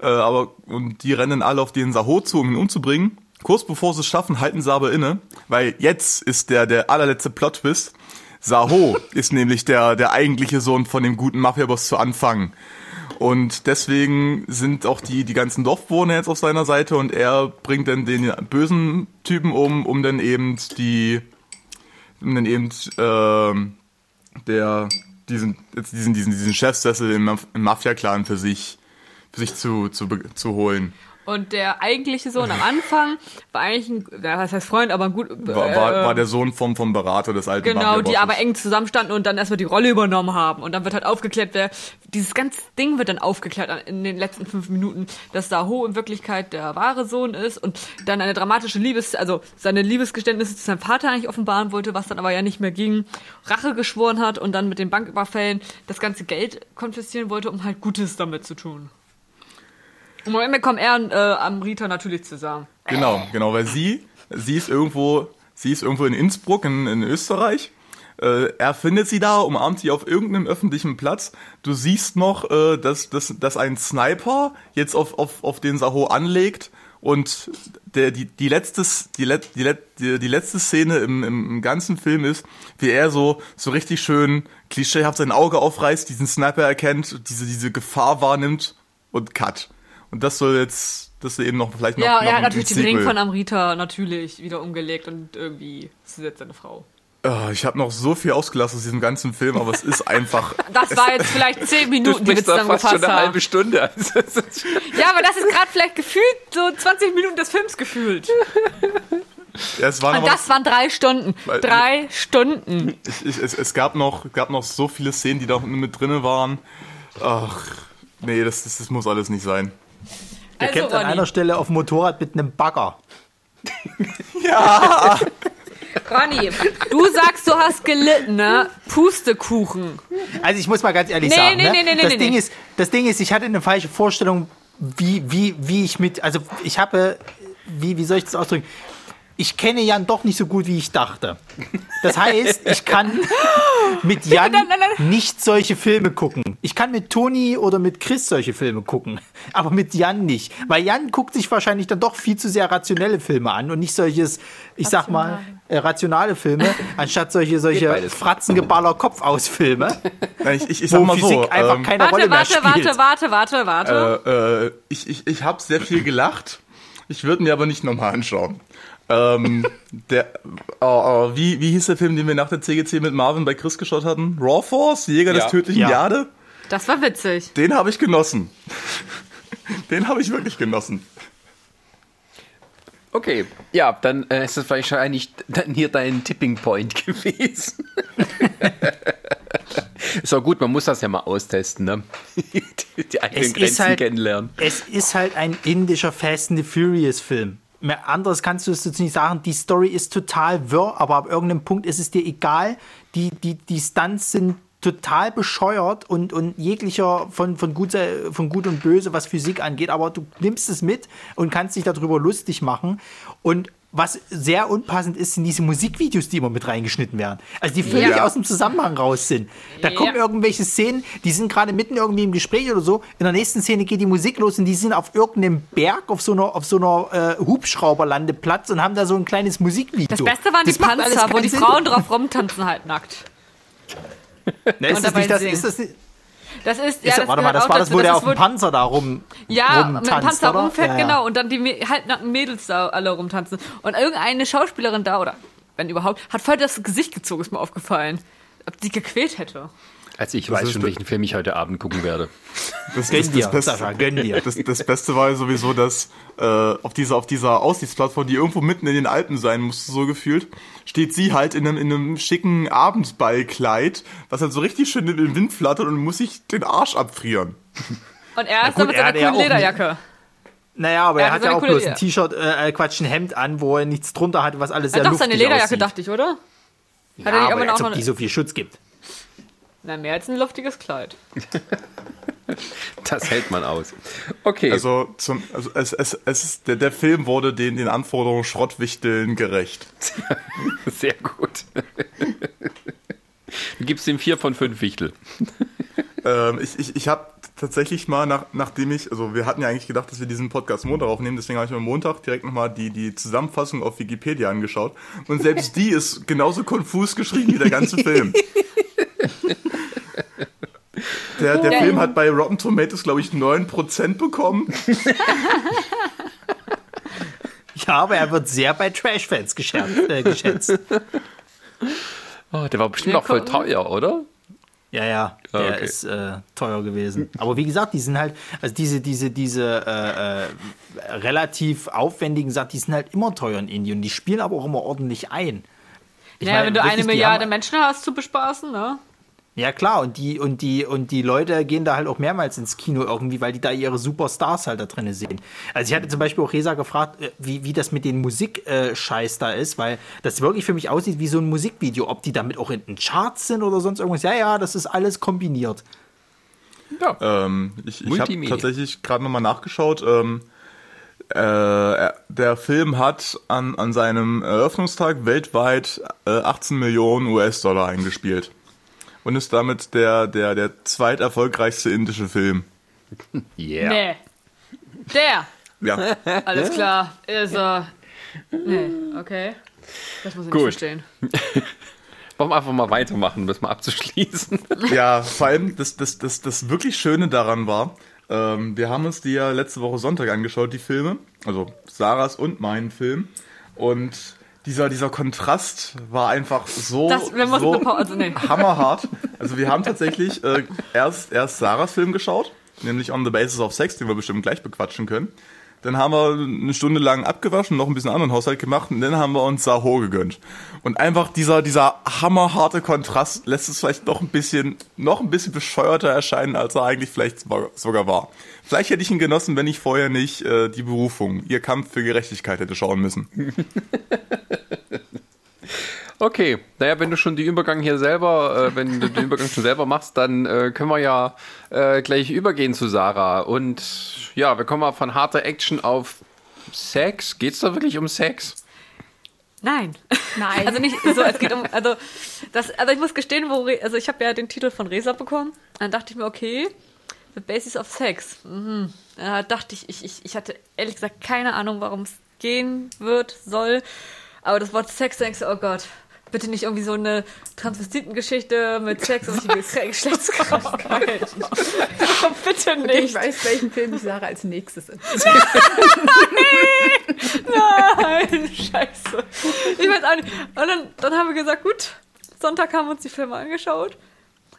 Äh, aber, und die rennen alle auf den Saho zu, um ihn umzubringen. Kurz bevor sie es schaffen, halten sie aber inne, weil jetzt ist der, der allerletzte Plot-Twist. Saho ist nämlich der, der eigentliche Sohn von dem guten Mafia-Boss zu Anfang. Und deswegen sind auch die, die ganzen Dorfbewohner jetzt auf seiner Seite und er bringt dann den bösen Typen um, um dann eben die, um dann eben, ähm, der, diesen, diesen, diesen, diesen Chefsessel im, Maf- im Mafia-Clan für sich, für sich zu, zu, zu holen. Und der eigentliche Sohn am Anfang war eigentlich ein, ja, was heißt Freund, aber ein gut. War, war, äh, war der Sohn vom, vom Berater des alten Genau, die aber eng zusammenstanden und dann erstmal die Rolle übernommen haben. Und dann wird halt aufgeklärt, wer, dieses ganze Ding wird dann aufgeklärt in den letzten fünf Minuten, dass Saho in Wirklichkeit der wahre Sohn ist und dann eine dramatische Liebes, also seine Liebesgeständnisse zu seinem Vater eigentlich offenbaren wollte, was dann aber ja nicht mehr ging, Rache geschworen hat und dann mit den Banküberfällen das ganze Geld konfiszieren wollte, um halt Gutes damit zu tun. Und am Ende kommen er und äh, Amrita natürlich zusammen. Genau, genau, weil sie, sie ist irgendwo, sie ist irgendwo in Innsbruck in, in Österreich. Äh, er findet sie da, umarmt sie auf irgendeinem öffentlichen Platz. Du siehst noch, äh, dass, dass, dass ein Sniper jetzt auf, auf, auf den Saho anlegt Und der, die, die, letzte, die, let- die, let- die, die letzte Szene im, im, ganzen Film ist, wie er so, so richtig schön klischeehaft sein Auge aufreißt, diesen Sniper erkennt, diese, diese Gefahr wahrnimmt und cut. Und das soll jetzt, das ist eben noch vielleicht noch, Ja, noch er hat natürlich den Ring von Amrita natürlich wieder umgelegt und irgendwie ist sie jetzt seine Frau. Ah, ich habe noch so viel ausgelassen aus diesem ganzen Film, aber es ist einfach. <laughs> Das war jetzt vielleicht zehn Du Minuten, die wir sprichst da fast schon zusammengefasst eine haben. halbe Stunde. Ja, aber das ist gerade vielleicht gefühlt so 20 Minuten des Films gefühlt. Ja, es waren Und aber, das waren drei Stunden. Weil- Drei Stunden. ich, ich, es, es gab noch, gab noch so viele Szenen, die da mit drinne waren. Ach, nee, das, das, das muss alles nicht sein. Der Also, kämpft an Ronny. einer Stelle auf dem Motorrad mit einem Bagger. <laughs> Ronny, du sagst, du hast gelitten, ne? Pustekuchen. Also ich muss mal ganz ehrlich Nee, sagen, nee, ne? nee, nee, das, nee, Ding nee. Ist, das Ding ist, ich hatte eine falsche Vorstellung, wie, wie, wie ich mit, also ich habe, wie, wie soll ich das ausdrücken? Ich kenne Jan doch nicht so gut, wie ich dachte. Das heißt, ich kann mit Jan nicht solche Filme gucken. Ich kann mit Toni oder mit Chris solche Filme gucken, aber mit Jan nicht. Weil Jan guckt sich wahrscheinlich dann doch viel zu sehr rationelle Filme an und nicht solches, ich sag mal, äh, rationale Filme, anstatt solche, solche. Fratzengeballer Kopfausfilme. Ja, Ich, ich, ich wo sag mal Physik so. einfach ähm, keine Rolle Warte, mehr warte, spielt. warte, warte, warte, warte. Äh, äh, ich ich, ich habe sehr viel gelacht. Ich würde mir aber nicht nochmal anschauen. Ähm, der, äh, äh, wie, wie hieß der Film, den wir nach der CGC mit Marvin bei Chris geschaut hatten? Raw Force, Jäger Ja. des tödlichen Ja. Jade? Das war witzig. Den habe ich genossen. <laughs> Den habe ich wirklich genossen. Okay, ja, dann äh, ist das wahrscheinlich dann hier dein Tipping Point <laughs> gewesen. ist auch gut, man muss das ja mal austesten, ne? <laughs> die, die eigenen Es ist Grenzen halt- kennenlernen. Es ist halt ein indischer Fast and the Furious Film. Mehr anderes kannst du es jetzt nicht sagen. Die Story ist total wirr, aber ab irgendeinem Punkt ist es dir egal. Die, die, die Stunts sind total bescheuert und, und jeglicher von, von, gut, von gut und böse, was Physik angeht, aber du nimmst es mit und kannst dich darüber lustig machen. Und was sehr unpassend ist, sind diese Musikvideos, die immer mit reingeschnitten werden. Also die völlig Ja. aus dem Zusammenhang raus sind. Da Ja. kommen irgendwelche Szenen, die sind gerade mitten irgendwie im Gespräch oder so. In der nächsten Szene geht die Musik los und die sind auf irgendeinem Berg, auf so einer, auf so einer äh, Hubschrauberlandeplatz und haben da so ein kleines Musikvideo. Das Beste waren die Das alles Panzer, wo die Sinn. Frauen drauf rumtanzen halt nackt. <laughs> Na, ist, das nicht das, ist das nicht, Das ist, ist ja, das, das warte mal, das war das, wo der ist auf dem Panzer da rum Ja, mit dem rumtanzt, Panzer oder? rumfährt, Ja, ja. genau. Und dann die halbnackten Mädels da alle rumtanzen. Und irgendeine Schauspielerin da, oder wenn überhaupt, hat voll das Gesicht gezogen, ist mir aufgefallen. Ob sie gequält hätte. Also ich weiß ist schon, welchen Film ich heute Abend gucken werde. Das, Gönn dir, Beste, Sascha, gönn dir. Das, das Beste war ja sowieso, dass äh, auf dieser, auf dieser Aussichtsplattform, die irgendwo mitten in den Alpen sein musste, so gefühlt, steht sie halt in einem, in einem schicken Abendballkleid, was halt so richtig schön in den Wind flattert und muss sich den Arsch abfrieren. Und er ist gut, mit er seiner hat ja coolen Lederjacke. Naja, aber Er er hat hat ja auch bloß ein. T-Shirt, äh, Quatsch, ein Hemd an, wo er nichts drunter hat, was alles Ja, sehr doch, seine luftig Lederjacke, aussieht. dachte ich, oder? Hat er Ja, nicht aber als ob noch- die so viel Schutz gibt. Na, mehr als ein luftiges Kleid. <laughs> Das hält man aus. Okay, Also, zum, also es, es, es ist, der, der Film wurde den, den Anforderungen Schrottwichteln gerecht. <laughs> sehr gut. Du gibst ihm vier von fünf Wichtel. Ähm, ich ich, ich habe tatsächlich mal, nach, nachdem ich, also wir hatten ja eigentlich gedacht, dass wir diesen Podcast Montag aufnehmen, deswegen habe ich mir Montag direkt nochmal die, die Zusammenfassung auf Wikipedia angeschaut. Und selbst <laughs> die ist genauso konfus geschrieben wie der ganze Film. Der, der Ja. Film hat bei Rotten Tomatoes, glaube ich, 9% bekommen. <laughs> Ja, aber er wird sehr bei Trash-Fans geschätzt. Äh, geschätzt. Oh, der war bestimmt Wir auch voll teuer, oder? Ja, ja, der Ah, okay. ist äh, teuer gewesen. Aber wie gesagt, die sind halt, also diese, diese, diese äh, äh, relativ aufwendigen Sachen, die sind halt immer teuer in Indien. Die spielen aber auch immer ordentlich ein. Ich Ja, meine, wenn du eine wirklich, die Milliarde haben- Menschen hast zu bespaßen, ne? Ja klar, und die, und die, und die Leute gehen da halt auch mehrmals ins Kino irgendwie, weil die da ihre Superstars halt da drin sehen. Also ich hatte zum Beispiel auch Resa gefragt, äh, wie, wie das mit den Musikscheiß da ist, weil das wirklich für mich aussieht wie so ein Musikvideo, ob die damit auch in den Charts sind oder sonst irgendwas. Ja, ja, das ist alles kombiniert. Ja. Ähm, ich ich habe tatsächlich gerade nochmal nachgeschaut. Ähm, äh, er- der Film hat an, an seinem Eröffnungstag weltweit äh, 18 Millionen US-Dollar eingespielt. Und ist damit der, der, der zweiterfolgreichste indische Film. Yeah. Nee. Der. Ja. Alles klar. Ist er. Nee, okay. Das muss ich Gut. nicht verstehen. <laughs> Wollen wir einfach mal weitermachen, um das mal abzuschließen. <laughs> Ja, vor allem das, das, das, das wirklich Schöne daran war, ähm, wir haben uns die ja letzte Woche Sonntag angeschaut, die Filme. Also Sarahs und meinen Film. Und dieser, dieser Kontrast war einfach so, Das- so also nee. hammerhart. Also wir haben tatsächlich äh, erst, erst Sarahs Film geschaut, nämlich On the Basis of Sex, den wir bestimmt gleich bequatschen können. Dann haben wir eine Stunde lang abgewaschen, noch ein bisschen anderen Haushalt gemacht und dann haben wir uns Saho gegönnt. Und einfach dieser, dieser hammerharte Kontrast lässt es vielleicht noch ein bisschen, noch ein bisschen bescheuerter erscheinen, als er eigentlich vielleicht sogar war. Vielleicht hätte ich ihn genossen, wenn ich vorher nicht äh, die Berufung, ihr Kampf für Gerechtigkeit hätte schauen müssen. <laughs> Okay, naja, wenn du schon den Übergang hier selber, äh, wenn du den Übergang schon selber machst, dann äh, können wir ja äh, gleich übergehen zu Sarah. Und ja, wir kommen mal von harter Action auf Sex. Geht's da wirklich um Sex? Nein. Nein. <laughs> Also nicht so, es geht um, also, das, also ich muss gestehen, wo, Re- also ich habe ja den Titel von Resa bekommen. Dann dachte ich mir, okay, The Basis of Sex. Mhm. Da dachte ich, ich, ich, ich hatte ehrlich gesagt keine Ahnung, warum es gehen wird, soll. Aber das Wort Sex, denkst du, oh Gott, bitte nicht irgendwie so eine Transvestitengeschichte mit Sex und <laughs> Geschlechtskrankheit. <laughs> bitte Ich nicht. weiß, welchen Film ich Sarah als nächstes <laughs> in. Nein, scheiße. Ich weiß auch nicht. Und dann, dann haben wir gesagt, gut, Sonntag haben wir uns die Filme angeschaut.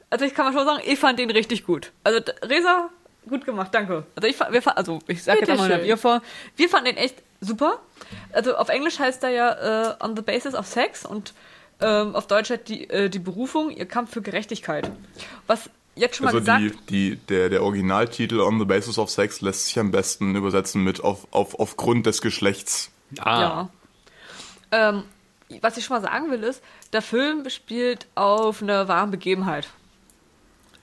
Also ich kann mal schon sagen, ich fand den richtig gut. Also Resa, gut gemacht, danke. Also ich fand, wir also ich sage jetzt einmal wir vor, wir fanden den echt super. Also auf Englisch heißt er ja äh, On the Basis of Sex und ähm, auf Deutsch hat die, äh, die Berufung ihr Kampf für Gerechtigkeit. Was jetzt schon mal Also gesagt die, die, der, der Originaltitel On the Basis of Sex lässt sich am besten übersetzen mit auf, auf, aufgrund des Geschlechts. Ah, Ja. Ähm, was ich schon mal sagen will, ist, der Film spielt auf einer wahren Begebenheit.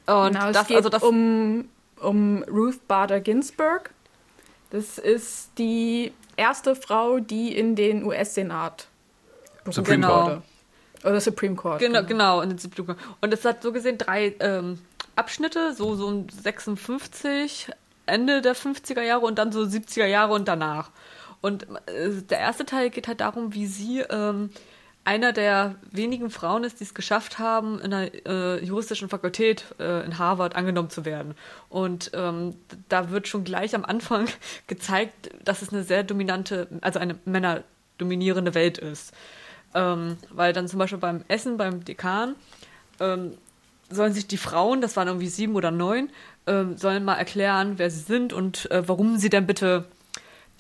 Und Genau, es das, geht also das, um, um Ruth Bader Ginsburg. Das ist die erste Frau, die in den US-Senat berufen Genau. wurde. Oder Supreme Court. genau, genau, in den 70ern. Und es hat so gesehen drei ähm, Abschnitte, so, so um 56, Ende der 50er Jahre und dann so 70er Jahre und danach. Und äh, der erste Teil geht halt darum, wie sie ähm, einer der wenigen Frauen ist, die es geschafft haben, in einer äh, juristischen Fakultät äh, in Harvard angenommen zu werden. Und ähm, da wird schon gleich am Anfang <laughs> gezeigt, dass es eine sehr dominante, also eine männerdominierende Welt ist. Ähm, weil dann zum Beispiel beim Essen, beim Dekan, ähm, sollen sich die Frauen, das waren irgendwie sieben oder neun, ähm, sollen mal erklären, wer sie sind und äh, warum sie denn bitte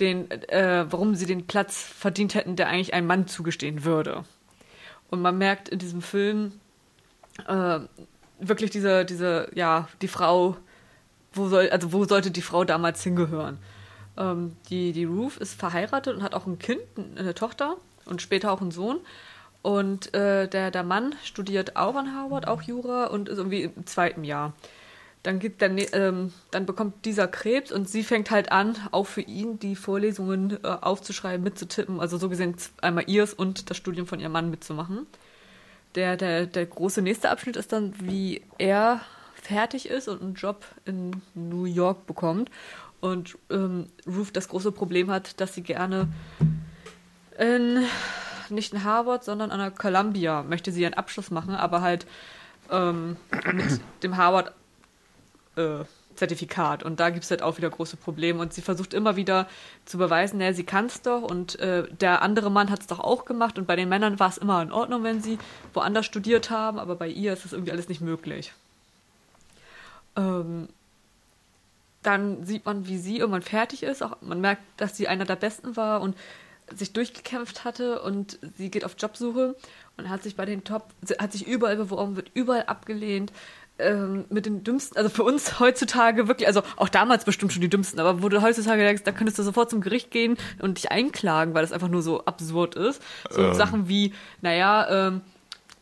den, äh, warum sie den Platz verdient hätten, der eigentlich einem Mann zugestehen würde. Und man merkt in diesem Film äh, wirklich diese, diese, ja, die Frau, wo soll, also wo sollte die Frau damals hingehören? Ähm, die, die Ruth ist verheiratet und hat auch ein Kind, eine Tochter und später auch einen Sohn. Und äh, der, der Mann studiert auch an Harvard, auch Jura und ist irgendwie im zweiten Jahr. Dann, gibt der, ähm, dann bekommt dieser Krebs und sie fängt halt an, auch für ihn die Vorlesungen äh, aufzuschreiben, mitzutippen. Also so gesehen einmal ihrs und das Studium von ihrem Mann mitzumachen. Der, der, der große nächste Abschnitt ist dann, wie er fertig ist und einen Job in New York bekommt. Und ähm, Ruth das große Problem hat, dass sie gerne in, nicht in Harvard, sondern an der Columbia möchte sie ihren Abschluss machen, aber halt ähm, mit <clears throat> dem Harvard äh, Zertifikat. Und da gibt es halt auch wieder große Probleme. Und sie versucht immer wieder zu beweisen, naja, sie kann es doch und äh, der andere Mann hat es doch auch gemacht. Und bei den Männern war es immer in Ordnung, wenn sie woanders studiert haben, aber bei ihr ist das irgendwie alles nicht möglich. Ähm, dann sieht man, wie sie irgendwann fertig ist. Auch man merkt, dass sie einer der Besten war und sich durchgekämpft hatte und sie geht auf Jobsuche und hat sich bei den Top, hat sich überall beworben, wird überall abgelehnt. Ähm, mit den dümmsten, also für uns heutzutage wirklich, also auch damals bestimmt schon die dümmsten, aber wo du heutzutage denkst, da könntest du sofort zum Gericht gehen und dich einklagen, weil das einfach nur so absurd ist. So Ähm. Sachen wie, naja, ähm,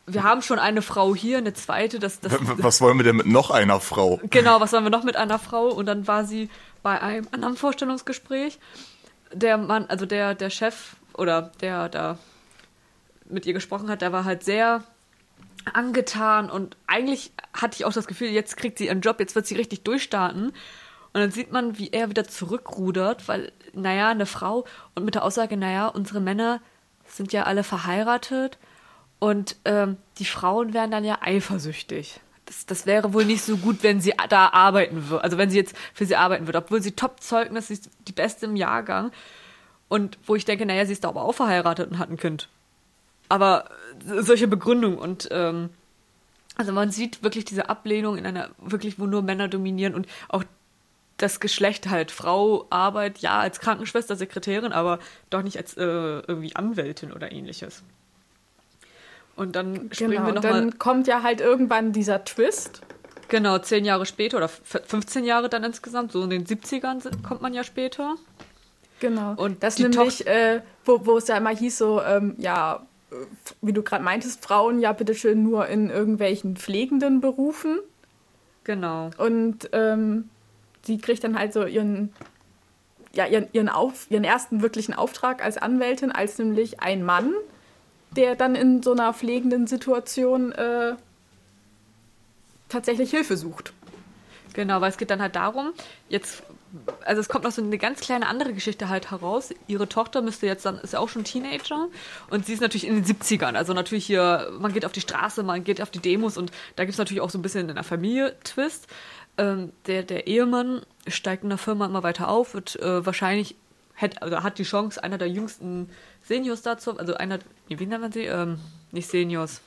wir haben schon eine Frau hier, eine zweite, das, das, <laughs> Was wollen wir denn mit noch einer Frau? Genau, was waren wir noch mit einer Frau? Und dann war sie bei einem anderen Vorstellungsgespräch. Der Mann, also der, der Chef oder der da mit ihr gesprochen hat, der war halt sehr angetan und eigentlich hatte ich auch das Gefühl, jetzt kriegt sie ihren Job, jetzt wird sie richtig durchstarten. Und dann sieht man, wie er wieder zurückrudert, weil, naja, eine Frau und mit der Aussage, naja, unsere Männer sind ja alle verheiratet und ähm, die Frauen wären dann ja eifersüchtig. Das, das wäre wohl nicht so gut, wenn sie da arbeiten würde. Also wenn sie jetzt für sie arbeiten würde. Obwohl sie Top-Zeugnis ist, die beste im Jahrgang. Und wo ich denke, naja, sie ist da aber auch verheiratet und hat ein Kind. Aber äh, solche Begründung und ähm, also man sieht wirklich diese Ablehnung in einer, wirklich, wo nur Männer dominieren und auch das Geschlecht halt. Frau, Arbeit, ja, als Krankenschwester, Sekretärin, aber doch nicht als äh, irgendwie Anwältin oder ähnliches. Und dann springen Genau, wir nochmal. dann kommt ja halt irgendwann dieser Twist. Genau, zehn Jahre später oder f- 15 Jahre dann insgesamt, so in den 70ern sind- kommt man ja später. Genau. Und das nämlich, äh, wo, wo es ja immer hieß, so, ähm, ja, wie du gerade meintest, Frauen ja bitteschön nur in irgendwelchen pflegenden Berufen. Genau. Und ähm, sie kriegt dann halt so ihren, ja, ihren, ihren, Auf, ihren ersten wirklichen Auftrag als Anwältin, als nämlich ein Mann, der dann in so einer pflegenden Situation äh, tatsächlich Hilfe sucht. Genau, weil es geht dann halt darum, jetzt, also es kommt noch so eine ganz kleine andere Geschichte halt heraus. Ihre Tochter müsste jetzt dann, ist ja auch schon Teenager und sie ist natürlich in den 70ern. Also natürlich hier, man geht auf die Straße, man geht auf die Demos und da gibt es natürlich auch so ein bisschen in der Familie Twist. Ähm, der, der Ehemann steigt in der Firma immer weiter auf, wird äh, wahrscheinlich, hat, also hat die Chance, einer der jüngsten Seniors dazu, also einer, wie nennt man sie? Ähm, nicht Seniors.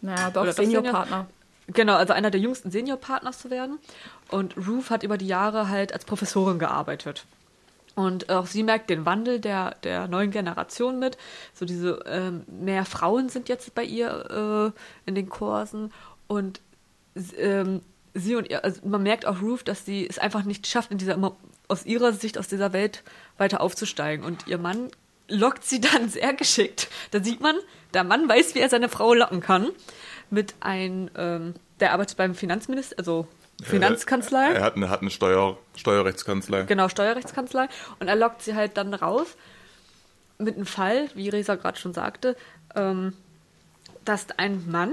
Naja, doch, Seniorpartner. Genau, also einer der jüngsten Seniorpartners zu werden. Und Ruth hat über die Jahre halt als Professorin gearbeitet. Und auch sie merkt den Wandel der, der neuen Generation mit. So diese ähm, mehr Frauen sind jetzt bei ihr äh, in den Kursen. Und ähm, sie und ihr, also man merkt auch Ruth, dass sie es einfach nicht schafft, in dieser aus ihrer Sicht aus dieser Welt weiter aufzusteigen. Und ihr Mann lockt sie dann sehr geschickt. Da sieht man, der Mann weiß, wie er seine Frau locken kann. Mit einem, ähm, der arbeitet beim Finanzminister, also Finanzkanzlei. Er hat eine, hat eine Steuer, Steuerrechtskanzlei. Genau, Steuerrechtskanzlei. Und er lockt sie halt dann raus mit einem Fall, wie Resa gerade schon sagte, ähm, dass ein Mann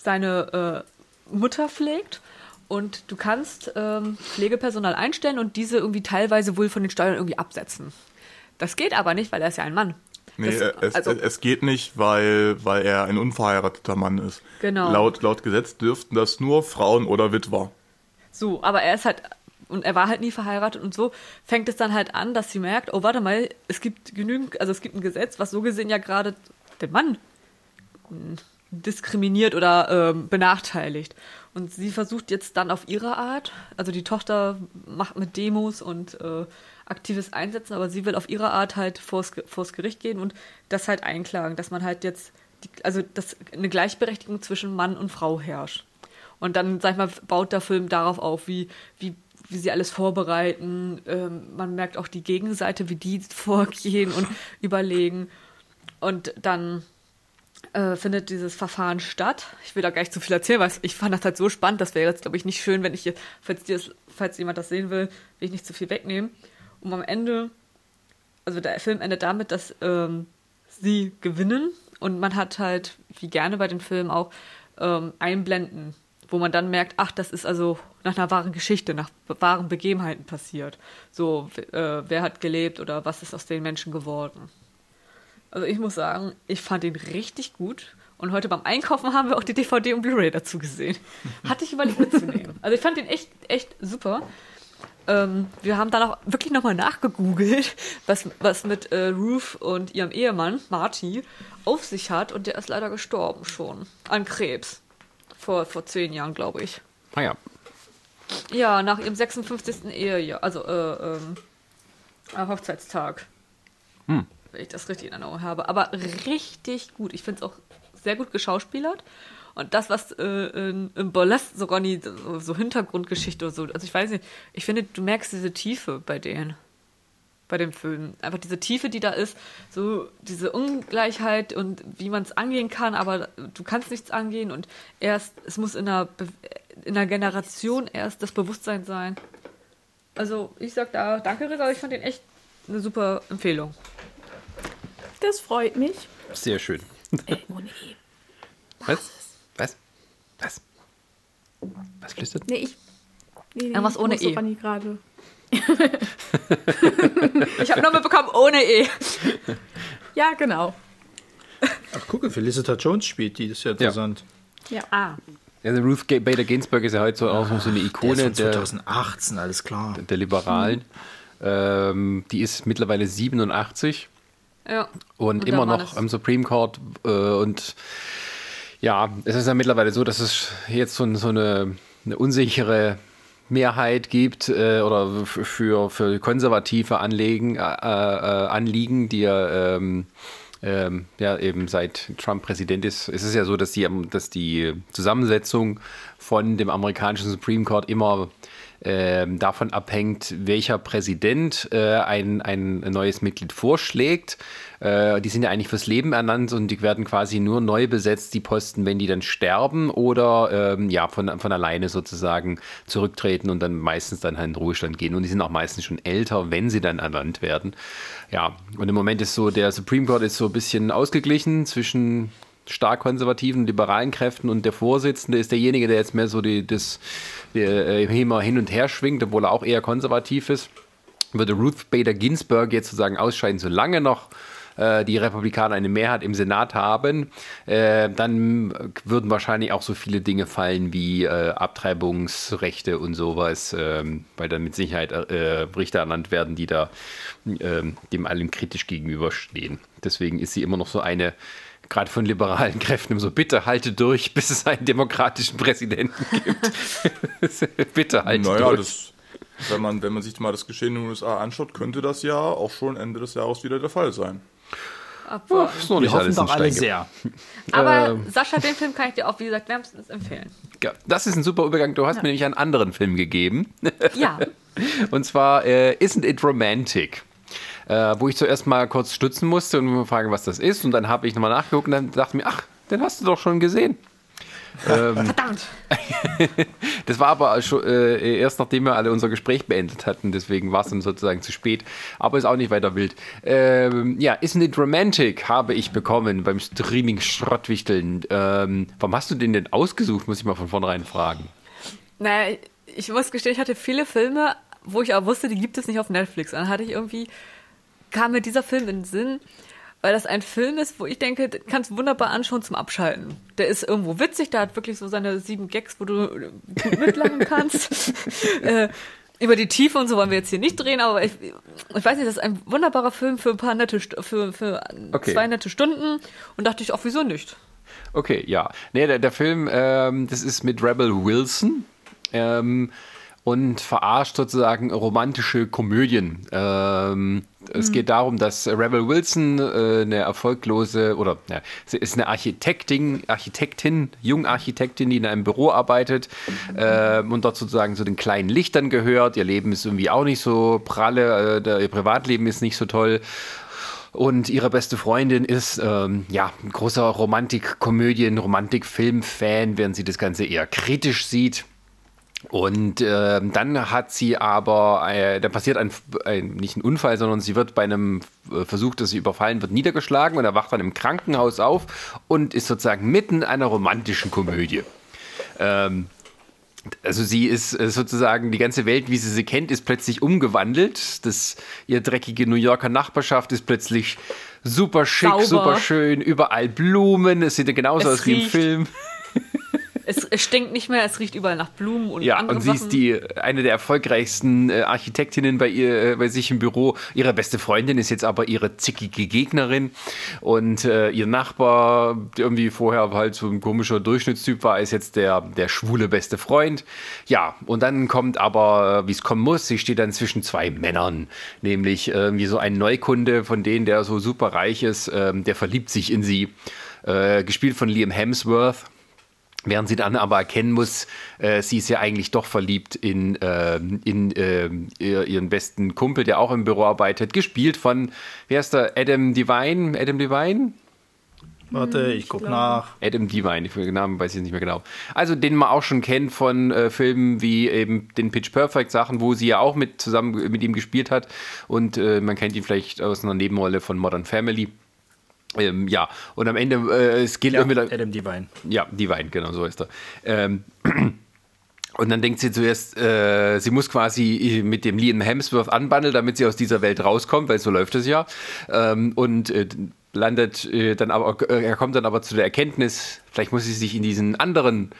seine äh, Mutter pflegt und du kannst ähm, Pflegepersonal einstellen und diese irgendwie teilweise wohl von den Steuern irgendwie absetzen. Das geht aber nicht, weil er ist ja ein Mann. Nee, Das- es, also- es geht nicht, weil, weil er ein unverheirateter Mann ist. Genau. Laut, laut Gesetz dürften das nur Frauen oder Witwer. So, aber er ist halt, und er war halt nie verheiratet und so fängt es dann halt an, dass sie merkt, oh, warte mal, es gibt genügend, also es gibt ein Gesetz, was so gesehen ja gerade den Mann diskriminiert oder ähm, benachteiligt. Und sie versucht jetzt dann auf ihre Art, also die Tochter macht mit Demos und äh, aktives Einsetzen, aber sie will auf ihre Art halt vors, vors Gericht gehen und das halt einklagen, dass man halt jetzt, die, also dass eine Gleichberechtigung zwischen Mann und Frau herrscht. Und dann, sag ich mal, baut der Film darauf auf, wie, wie, wie sie alles vorbereiten. Ähm, man merkt auch die Gegenseite, wie die <laughs> vorgehen und <laughs> überlegen. Und dann äh, findet dieses Verfahren statt. Ich will da gar nicht zu viel erzählen, weil ich fand das halt so spannend. Das wäre jetzt, glaube ich, nicht schön, wenn ich hier, falls, das, falls jemand das sehen will, will ich nicht zu viel wegnehmen. Und am Ende, also der Film endet damit, dass ähm, sie gewinnen und man hat halt, wie gerne bei den Filmen auch, ähm, Einblenden, wo man dann merkt, ach, das ist also nach einer wahren Geschichte, nach wahren Begebenheiten passiert. So, äh, wer hat gelebt oder was ist aus den Menschen geworden. Also ich muss sagen, ich fand ihn richtig gut. Und heute beim Einkaufen haben wir auch die DVD und Blu-ray dazu gesehen. <laughs> Hatte ich überlegt mitzunehmen. Also ich fand ihn echt, echt super. Ähm, wir haben dann auch wirklich nochmal nachgegoogelt, was, was mit äh, Ruth und ihrem Ehemann, Marty, auf sich hat. Und der ist leider gestorben schon. An Krebs. Vor, vor zehn Jahren, glaube ich. Naja, Ja, nach ihrem 56. Ehejahr, also äh, ähm, äh, Hochzeitstag. Wenn ich das richtig in Erinnerung habe. Aber richtig gut. Ich finde es auch sehr gut geschauspielert. Und das, was äh, in, im Burlesque so Ronny, so, so Hintergrundgeschichte oder so, also ich weiß nicht, ich finde, du merkst diese Tiefe bei denen, bei dem Film. Einfach diese Tiefe, die da ist, so diese Ungleichheit und wie man es angehen kann, aber du kannst nichts angehen und erst, es muss in einer, Be- in einer Generation erst das Bewusstsein sein. Also ich sag da, danke Rita, ich fand den echt eine super Empfehlung. Das freut mich. sehr schön. Äh, ohne E. Was? Was? Was? Was flüstert? Nee, ich. Nee, nee, Irgendwas ich ohne E. Ronny gerade. <laughs> Ich habe nur mitbekommen, ohne E. Ja, genau. Ach, gucke, Felicita Jones spielt die, das ist ja interessant. Ja. Ah. Also Ruth Bader Ginsburg ist ja heute so auch noch so eine Der ist Ikone der, 2018, alles klar. der Liberalen. Ähm, die ist mittlerweile 87 Ja. und der immer noch am Supreme Court äh, und ja, es ist ja mittlerweile so, dass es jetzt so, so eine, eine unsichere Mehrheit gibt äh, oder für, für konservative Anliegen, äh, äh, Anliegen, die ja, ähm, ähm, ja eben seit Trump Präsident ist. Es ist ja so, dass die, dass die Zusammensetzung von dem amerikanischen Supreme Court immer ähm, davon abhängt, welcher Präsident äh, ein, ein neues Mitglied vorschlägt. Äh, die sind ja eigentlich fürs Leben ernannt und die werden quasi nur neu besetzt, die Posten, wenn die dann sterben oder ähm, ja, von, von alleine sozusagen zurücktreten und dann meistens dann halt in Ruhestand gehen. Und die sind auch meistens schon älter, wenn sie dann ernannt werden. Ja, und im Moment ist so, der Supreme Court ist so ein bisschen ausgeglichen zwischen stark konservativen, liberalen Kräften und der Vorsitzende ist derjenige, der jetzt mehr so die, das äh, immer hin und her schwingt, obwohl er auch eher konservativ ist. Würde Ruth Bader Ginsburg jetzt sozusagen ausscheiden, solange noch äh, die Republikaner eine Mehrheit im Senat haben, äh, dann würden wahrscheinlich auch so viele Dinge fallen wie äh, Abtreibungsrechte und sowas, ähm, weil dann mit Sicherheit Richter ernannt werden, die da ähm, dem allem kritisch gegenüberstehen. Deswegen ist sie immer noch so eine gerade von liberalen <laughs> Kräften so, bitte halte durch, <laughs> bis es einen demokratischen Präsidenten gibt. <laughs> bitte halte naja, durch. das, wenn, man, wenn man sich mal das Geschehen in den USA anschaut, könnte das ja auch schon Ende des Jahres wieder der Fall sein. Ist noch Wir nicht hoffen doch alle sehr. <laughs> Aber Ähm. Sascha, den Film kann ich dir auch, wie gesagt, wärmstens empfehlen. Ja, Das ist ein super Übergang. Du hast mir nämlich einen anderen Film gegeben. <laughs> Ja. <laughs> Und zwar äh, Isn't It Romantic? Äh, wo ich zuerst mal kurz stutzen musste und mir fragen, was das ist. Und dann habe ich nochmal nachgeguckt und dann dachte ich mir, ach, den hast du doch schon gesehen. Verdammt. <laughs> Das war aber schon, äh, erst nachdem wir alle unser Gespräch beendet hatten, deswegen war es dann sozusagen zu spät. Aber ist auch nicht weiter wild. Ähm, ja, Isn't It Romantic habe ich bekommen beim Streaming Schrottwichteln. Ähm, warum hast du den denn ausgesucht, muss ich mal von vornherein fragen. Naja, ich muss gestehen, ich hatte viele Filme, wo ich aber wusste, die gibt es nicht auf Netflix. Dann hatte ich irgendwie, kam mir dieser Film in den Sinn, weil das ein Film ist, wo ich denke, den kannst du wunderbar anschauen zum Abschalten. Der ist irgendwo witzig, der hat wirklich so seine sieben Gags, wo du äh, gut mitlachen kannst. <laughs> äh, über die Tiefe und so wollen wir jetzt hier nicht drehen, aber ich, ich weiß nicht, das ist ein wunderbarer Film für ein paar nette, für, für Okay. zwei nette Stunden und dachte ich, auch wieso nicht? Okay, ja. Nee, der, der Film, ähm, das ist mit Rebel Wilson ähm, und verarscht sozusagen romantische Komödien. Ähm, Es geht darum, dass Rebel Wilson äh, eine erfolglose oder ja, sie ist eine Architektin, Architektin, Jungarchitektin, die in einem Büro arbeitet ähm, und dort sozusagen zu den kleinen Lichtern gehört. Ihr Leben ist irgendwie auch nicht so pralle, äh, ihr Privatleben ist nicht so toll. Und ihre beste Freundin ist ähm, ja ein großer Romantik-Komödien, Romantik-Film-Fan, während sie das Ganze eher kritisch sieht. Und ähm, dann hat sie aber, äh, da passiert ein, ein, nicht ein Unfall, sondern sie wird bei einem äh, Versuch, dass sie überfallen wird, niedergeschlagen und er wacht dann im Krankenhaus auf und ist sozusagen mitten in einer romantischen Komödie. Ähm, also sie ist äh, sozusagen, die ganze Welt, wie sie sie kennt, ist plötzlich umgewandelt. Das, ihre dreckige New Yorker Nachbarschaft ist plötzlich super schick, Sauber. super schön, überall Blumen, es sieht ja genauso Es aus wie im riecht. Film. Es, es stinkt nicht mehr, es riecht überall nach Blumen und Ja, und sie ist Sachen. die eine der erfolgreichsten äh, Architektinnen bei ihr, äh, bei sich im Büro. Ihre beste Freundin ist jetzt aber ihre zickige Gegnerin und äh, ihr Nachbar, der irgendwie vorher halt so ein komischer Durchschnittstyp war, ist jetzt der der schwule beste Freund. Ja, und dann kommt aber, äh, wie es kommen muss, sie steht dann zwischen zwei Männern, nämlich irgendwie so ein Neukunde von denen, der so super reich ist, ähm, der verliebt sich in sie, äh, gespielt von Liam Hemsworth. Während sie dann aber erkennen muss, äh, sie ist ja eigentlich doch verliebt in, ähm, in ihr, ihren besten Kumpel, der auch im Büro arbeitet, gespielt von, wie heißt der, Adam Devine? Adam Devine? Warte, ich guck nach. Adam Devine, ich den Namen weiß ich nicht mehr genau. Also den man auch schon kennt von äh, Filmen wie eben den Pitch Perfect Sachen, wo sie ja auch mit zusammen mit ihm gespielt hat und äh, man kennt ihn vielleicht aus einer Nebenrolle von Modern Family. Ähm, ja, und am Ende, äh, es geht Ja, irgendwie da- Adam Devine. ja, Divine, genau so ist er. Ähm, <clears throat> Und dann denkt sie zuerst, äh, sie muss quasi mit dem Liam Hemsworth anbandeln, damit sie aus dieser Welt rauskommt, weil so läuft es ja. Ähm, und äh, landet äh, dann aber, äh, er kommt dann aber zu der Erkenntnis, vielleicht muss sie sich in diesen anderen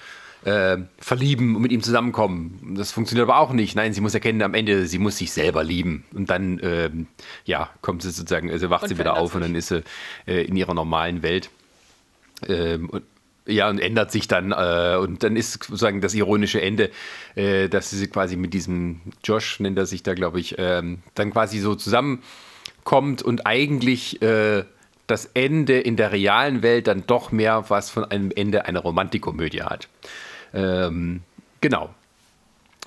äh, verlieben und mit ihm zusammenkommen. Das funktioniert aber auch nicht. Nein, sie muss erkennen, am Ende, sie muss sich selber lieben. Und dann, ähm, ja, kommt sie sozusagen, also wacht Und sie wieder auf und dann ist sie äh, in ihrer normalen Welt. Ähm, und, ja, und ändert sich dann. Äh, und dann ist sozusagen das ironische Ende, äh, dass sie quasi mit diesem Josh, nennt er sich da, glaube ich, ähm, dann quasi so zusammenkommt und eigentlich äh, das Ende in der realen Welt dann doch mehr was von einem Ende einer Romantikkomödie hat. Ähm, genau.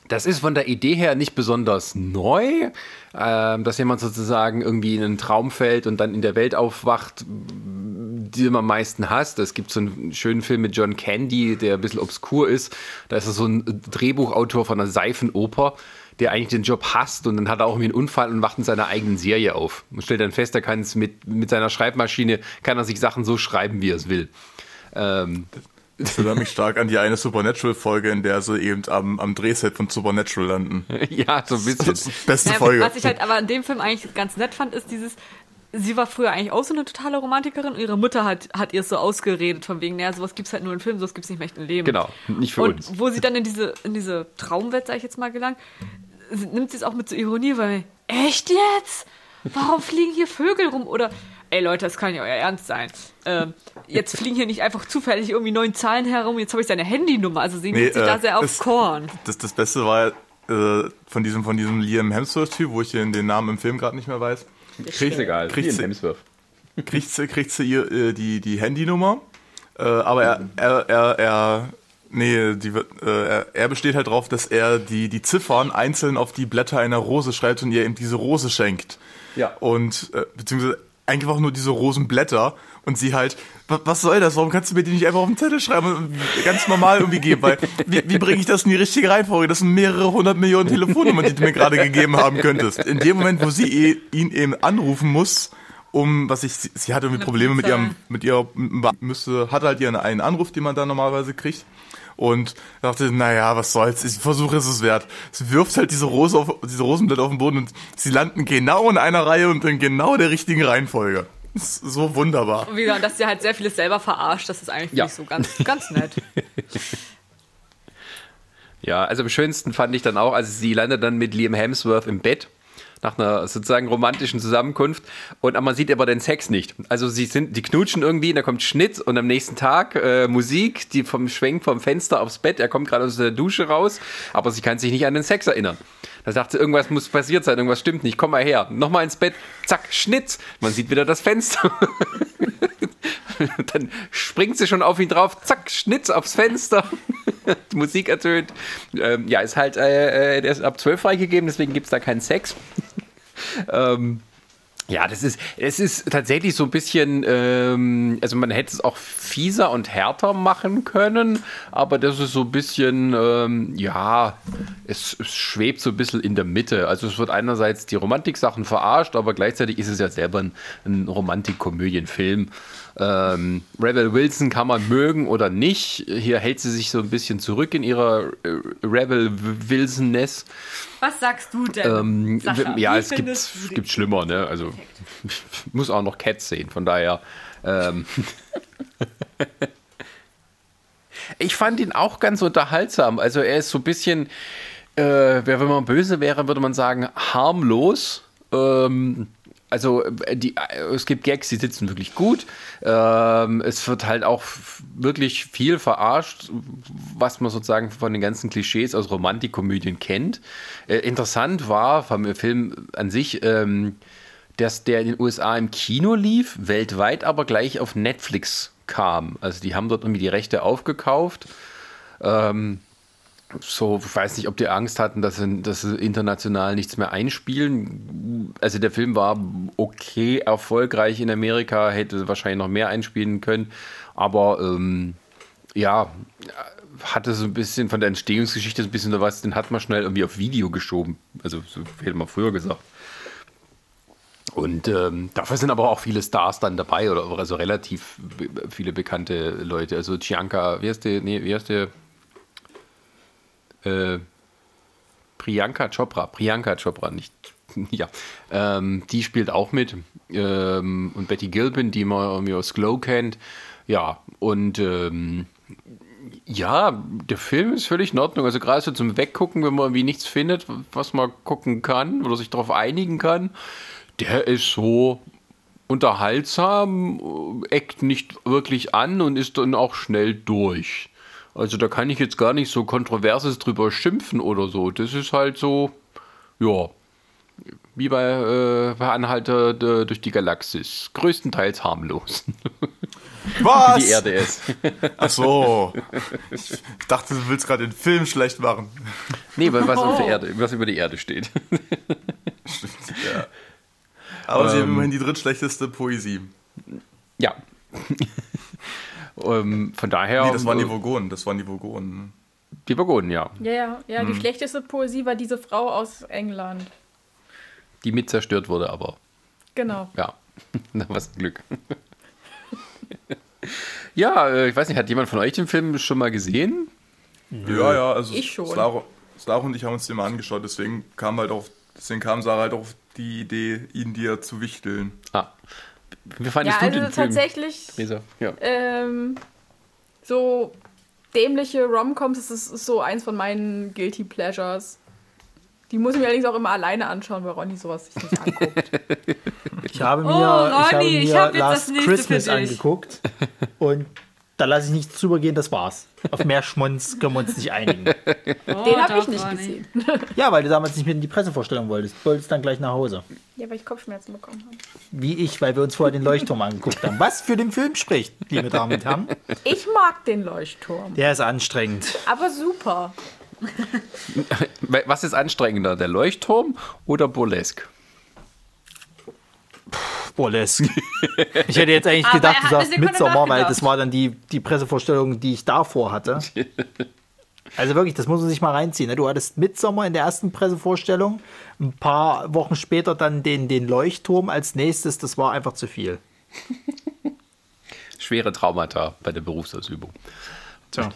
Das ist von der Idee her nicht besonders neu, ähm, dass jemand sozusagen irgendwie in einen Traum fällt und dann in der Welt aufwacht, die man am meisten hasst. Es gibt so einen schönen Film mit John Candy, der ein bisschen obskur ist. Da ist er so ein Drehbuchautor von einer Seifenoper, der eigentlich den Job hasst und dann hat er auch irgendwie einen Unfall und macht in seiner eigenen Serie auf. Und stellt dann fest, er kann es mit, mit seiner Schreibmaschine, kann er sich Sachen so schreiben, wie er es will. Ähm, Das erinnert mich stark an die eine Supernatural-Folge, in der sie eben am, am Drehset von Supernatural landen. <laughs> ja, so ein bisschen. Das ist die beste Ja, Folge. was ich halt aber in dem Film eigentlich ganz nett fand, ist dieses, sie war früher eigentlich auch so eine totale Romantikerin und ihre Mutter hat, hat ihr so ausgeredet, von wegen, naja, sowas gibt's halt nur in Filmen, sowas gibt's nicht im echten Leben. Genau, nicht für und uns. wo sie dann in diese, in diese Traumwelt, sag ich jetzt mal, gelangt, nimmt sie es auch mit so Ironie, weil, echt jetzt? Warum fliegen hier Vögel rum? Oder, ey Leute, das kann ja euer Ernst sein. Ähm, jetzt fliegen hier nicht einfach zufällig irgendwie neun Zahlen herum, jetzt habe ich seine Handynummer. Also sie Nee, nimmt sich da äh, sehr auf es- Korn. Das, das Beste war äh, von diesem, von diesem Liam Hemsworth-Typ, wo ich den, den Namen im Film gerade nicht mehr weiß. Kriegst egal. Kriegt sie- Hemsworth. kriegt sie, kriegt sie ihr, äh, die, die Handynummer, äh, aber er, er, er, er nee, die, äh, er, er besteht halt drauf, dass er die, die Ziffern einzeln auf die Blätter einer Rose schreibt und ihr eben diese Rose schenkt. Ja. Und, äh, beziehungsweise einfach nur diese Rosenblätter und sie halt, "Wa- was soll das? Warum kannst du mir die nicht einfach auf den Zettel schreiben und ganz normal irgendwie geben? Weil, wie, wie bringe ich das in die richtige Reihenfolge? Das sind mehrere hundert Millionen Telefonnummern, die du mir gerade gegeben haben könntest. In dem Moment, wo sie eh- ihn eben anrufen muss, um, was ich, sie, sie hat irgendwie Probleme mit ihrem, mit ihrer, müsste, hat halt ihren einen Anruf, den man da normalerweise kriegt. Und dachte, naja, was soll's, ich versuche es es wert. Sie wirft halt diese Rose auf, diese Rosenblätter auf den Boden und sie landen genau in einer Reihe und in genau der richtigen Reihenfolge. Ist so wunderbar. Und wieder, dass sie halt sehr vieles selber verarscht, das ist eigentlich Ja. nicht so ganz, ganz nett. <laughs> Ja, also am schönsten fand ich dann auch, also sie landet dann mit Liam Hemsworth im Bett nach einer sozusagen romantischen Zusammenkunft und man sieht aber den Sex nicht. Also sie sind, die knutschen irgendwie, da kommt Schnitt und am nächsten Tag äh, Musik, die vom Schwenk vom Fenster aufs Bett, er kommt gerade aus der Dusche raus, aber sie kann sich nicht an den Sex erinnern. Da sagt sie, irgendwas muss passiert sein, irgendwas stimmt nicht, komm mal her. Nochmal ins Bett, zack, Schnitt, man sieht wieder das Fenster. <laughs> dann springt sie schon auf ihn drauf, zack, Schnitt aufs Fenster. Die <laughs> Musik ertönt. Ähm, ja, ist halt, äh, äh, der ist ab 12 freigegeben, deswegen gibt es da keinen Sex. <laughs> ähm, ja, das ist, es ist tatsächlich so ein bisschen, ähm, also man hätte es auch fieser und härter machen können, aber das ist so ein bisschen, ähm, ja, es, es schwebt so ein bisschen in der Mitte. Also es wird einerseits die Romantik-Sachen verarscht, aber gleichzeitig ist es ja selber ein, ein Romantik-Komödienfilm. Ähm, Rebel Wilson kann man mögen oder nicht. Hier hält sie sich so ein bisschen zurück in ihrer äh, Rebel Wilson-Ness. Was sagst du denn? Ähm, Sascha, ja, es gibt, es gibt schlimmer, ne? Also ich <laughs> muss auch noch Cats sehen, von daher. Ähm, <laughs> ich fand ihn auch ganz unterhaltsam. Also er ist so ein bisschen, äh, wenn man böse wäre, würde man sagen, harmlos. Ähm, also äh, die, äh, es gibt Gags, die sitzen wirklich gut. Ähm, es wird halt auch wirklich viel verarscht, was man sozusagen von den ganzen Klischees aus Romantikkomödien kennt. Äh, interessant war vom Film an sich, ähm, dass der in den USA im Kino lief, weltweit aber gleich auf Netflix kam. Also die haben dort irgendwie die Rechte aufgekauft. Ähm, so, ich weiß nicht, ob die Angst hatten, dass sie, dass sie international nichts mehr einspielen. Also der Film war okay erfolgreich in Amerika, hätte wahrscheinlich noch mehr einspielen können. Aber ähm, ja, hatte so ein bisschen von der Entstehungsgeschichte so ein bisschen was, den hat man schnell irgendwie auf Video geschoben. Also so hätte man früher gesagt. Und ähm, dafür sind aber auch viele Stars dann dabei, oder also relativ viele bekannte Leute. Also Chianca, wie heißt der, nee, wie heißt der? Äh, Priyanka Chopra, Priyanka Chopra, nicht, <laughs> ja, ähm, die spielt auch mit. Ähm, und Betty Gilpin, die man irgendwie aus Glow kennt. Ja, und ähm, ja, der Film ist völlig in Ordnung. Also gerade so zum Weggucken, wenn man irgendwie nichts findet, was man gucken kann oder sich darauf einigen kann, der ist so unterhaltsam, äh, eckt nicht wirklich an und ist dann auch schnell durch. Also da kann ich jetzt gar nicht so kontroverses drüber schimpfen oder so. Das ist halt so, ja, wie bei, äh, bei Anhalter de, durch die Galaxis. Größtenteils harmlos. <laughs> Was? Wie die Erde ist. Ach so. Ich dachte, du willst gerade den Film schlecht machen. Nee, was, der Erde, was über die Erde steht. <laughs> Ja. Aber sie haben Ähm. immerhin die drittschlechteste Poesie. Ja. Ähm, von daher. Nee, das waren die äh, Vogonen. Das waren die Vogonen. die Burgunden, ja. Ja, ja, ja. Hm. Die schlechteste Poesie war diese Frau aus England. Die mit zerstört wurde, aber Genau. ja. Na, was ein Glück. <laughs> ja, äh, ich weiß nicht, hat jemand von euch den Film schon mal gesehen? Ja, ja, also Ich schon. Slara, Slara und ich haben uns den mal angeschaut, deswegen kam halt auf, deswegen kam Sarah halt auf die Idee, ihn dir zu wichteln. Ah. Wie Ja, fandest also du den Film? tatsächlich Lisa? Ja. ähm, so dämliche Romcoms, das ist, ist so eins von meinen Guilty Pleasures. Die muss ich mir allerdings auch immer alleine anschauen, weil Ronny sowas sich nicht anguckt. <laughs> Ich habe mir, Oh, ich habe Ronny, mir ich hab jetzt Last das nächste Christmas angeguckt und da lasse ich nichts drüber gehen, das war's. Auf mehr Schmonz können wir uns nicht einigen. Oh, Den habe ich nicht gesehen. <laughs> Ja, weil du damals nicht mit in die Pressevorstellung wolltest. Du wolltest dann gleich nach Hause. Ja, weil ich Kopfschmerzen bekommen habe. Wie ich, weil wir uns vorher den Leuchtturm angeguckt haben. Was für den Film spricht, liebe Damen und Herren. Ich mag den Leuchtturm. Der ist anstrengend. Aber super. <laughs> Was ist anstrengender, der Leuchtturm oder Burlesque? Burlesque. <laughs> Ich hätte jetzt eigentlich gedacht, du sagst Midsommar, weil das war dann die, die Pressevorstellung, die ich davor hatte. <laughs> Also wirklich, das muss man sich mal reinziehen. Ne? Du hattest Midsommar in der ersten Pressevorstellung, ein paar Wochen später dann den, den Leuchtturm als nächstes. Das war einfach zu viel. <laughs> Schwere Traumata bei der Berufsausübung. Tja.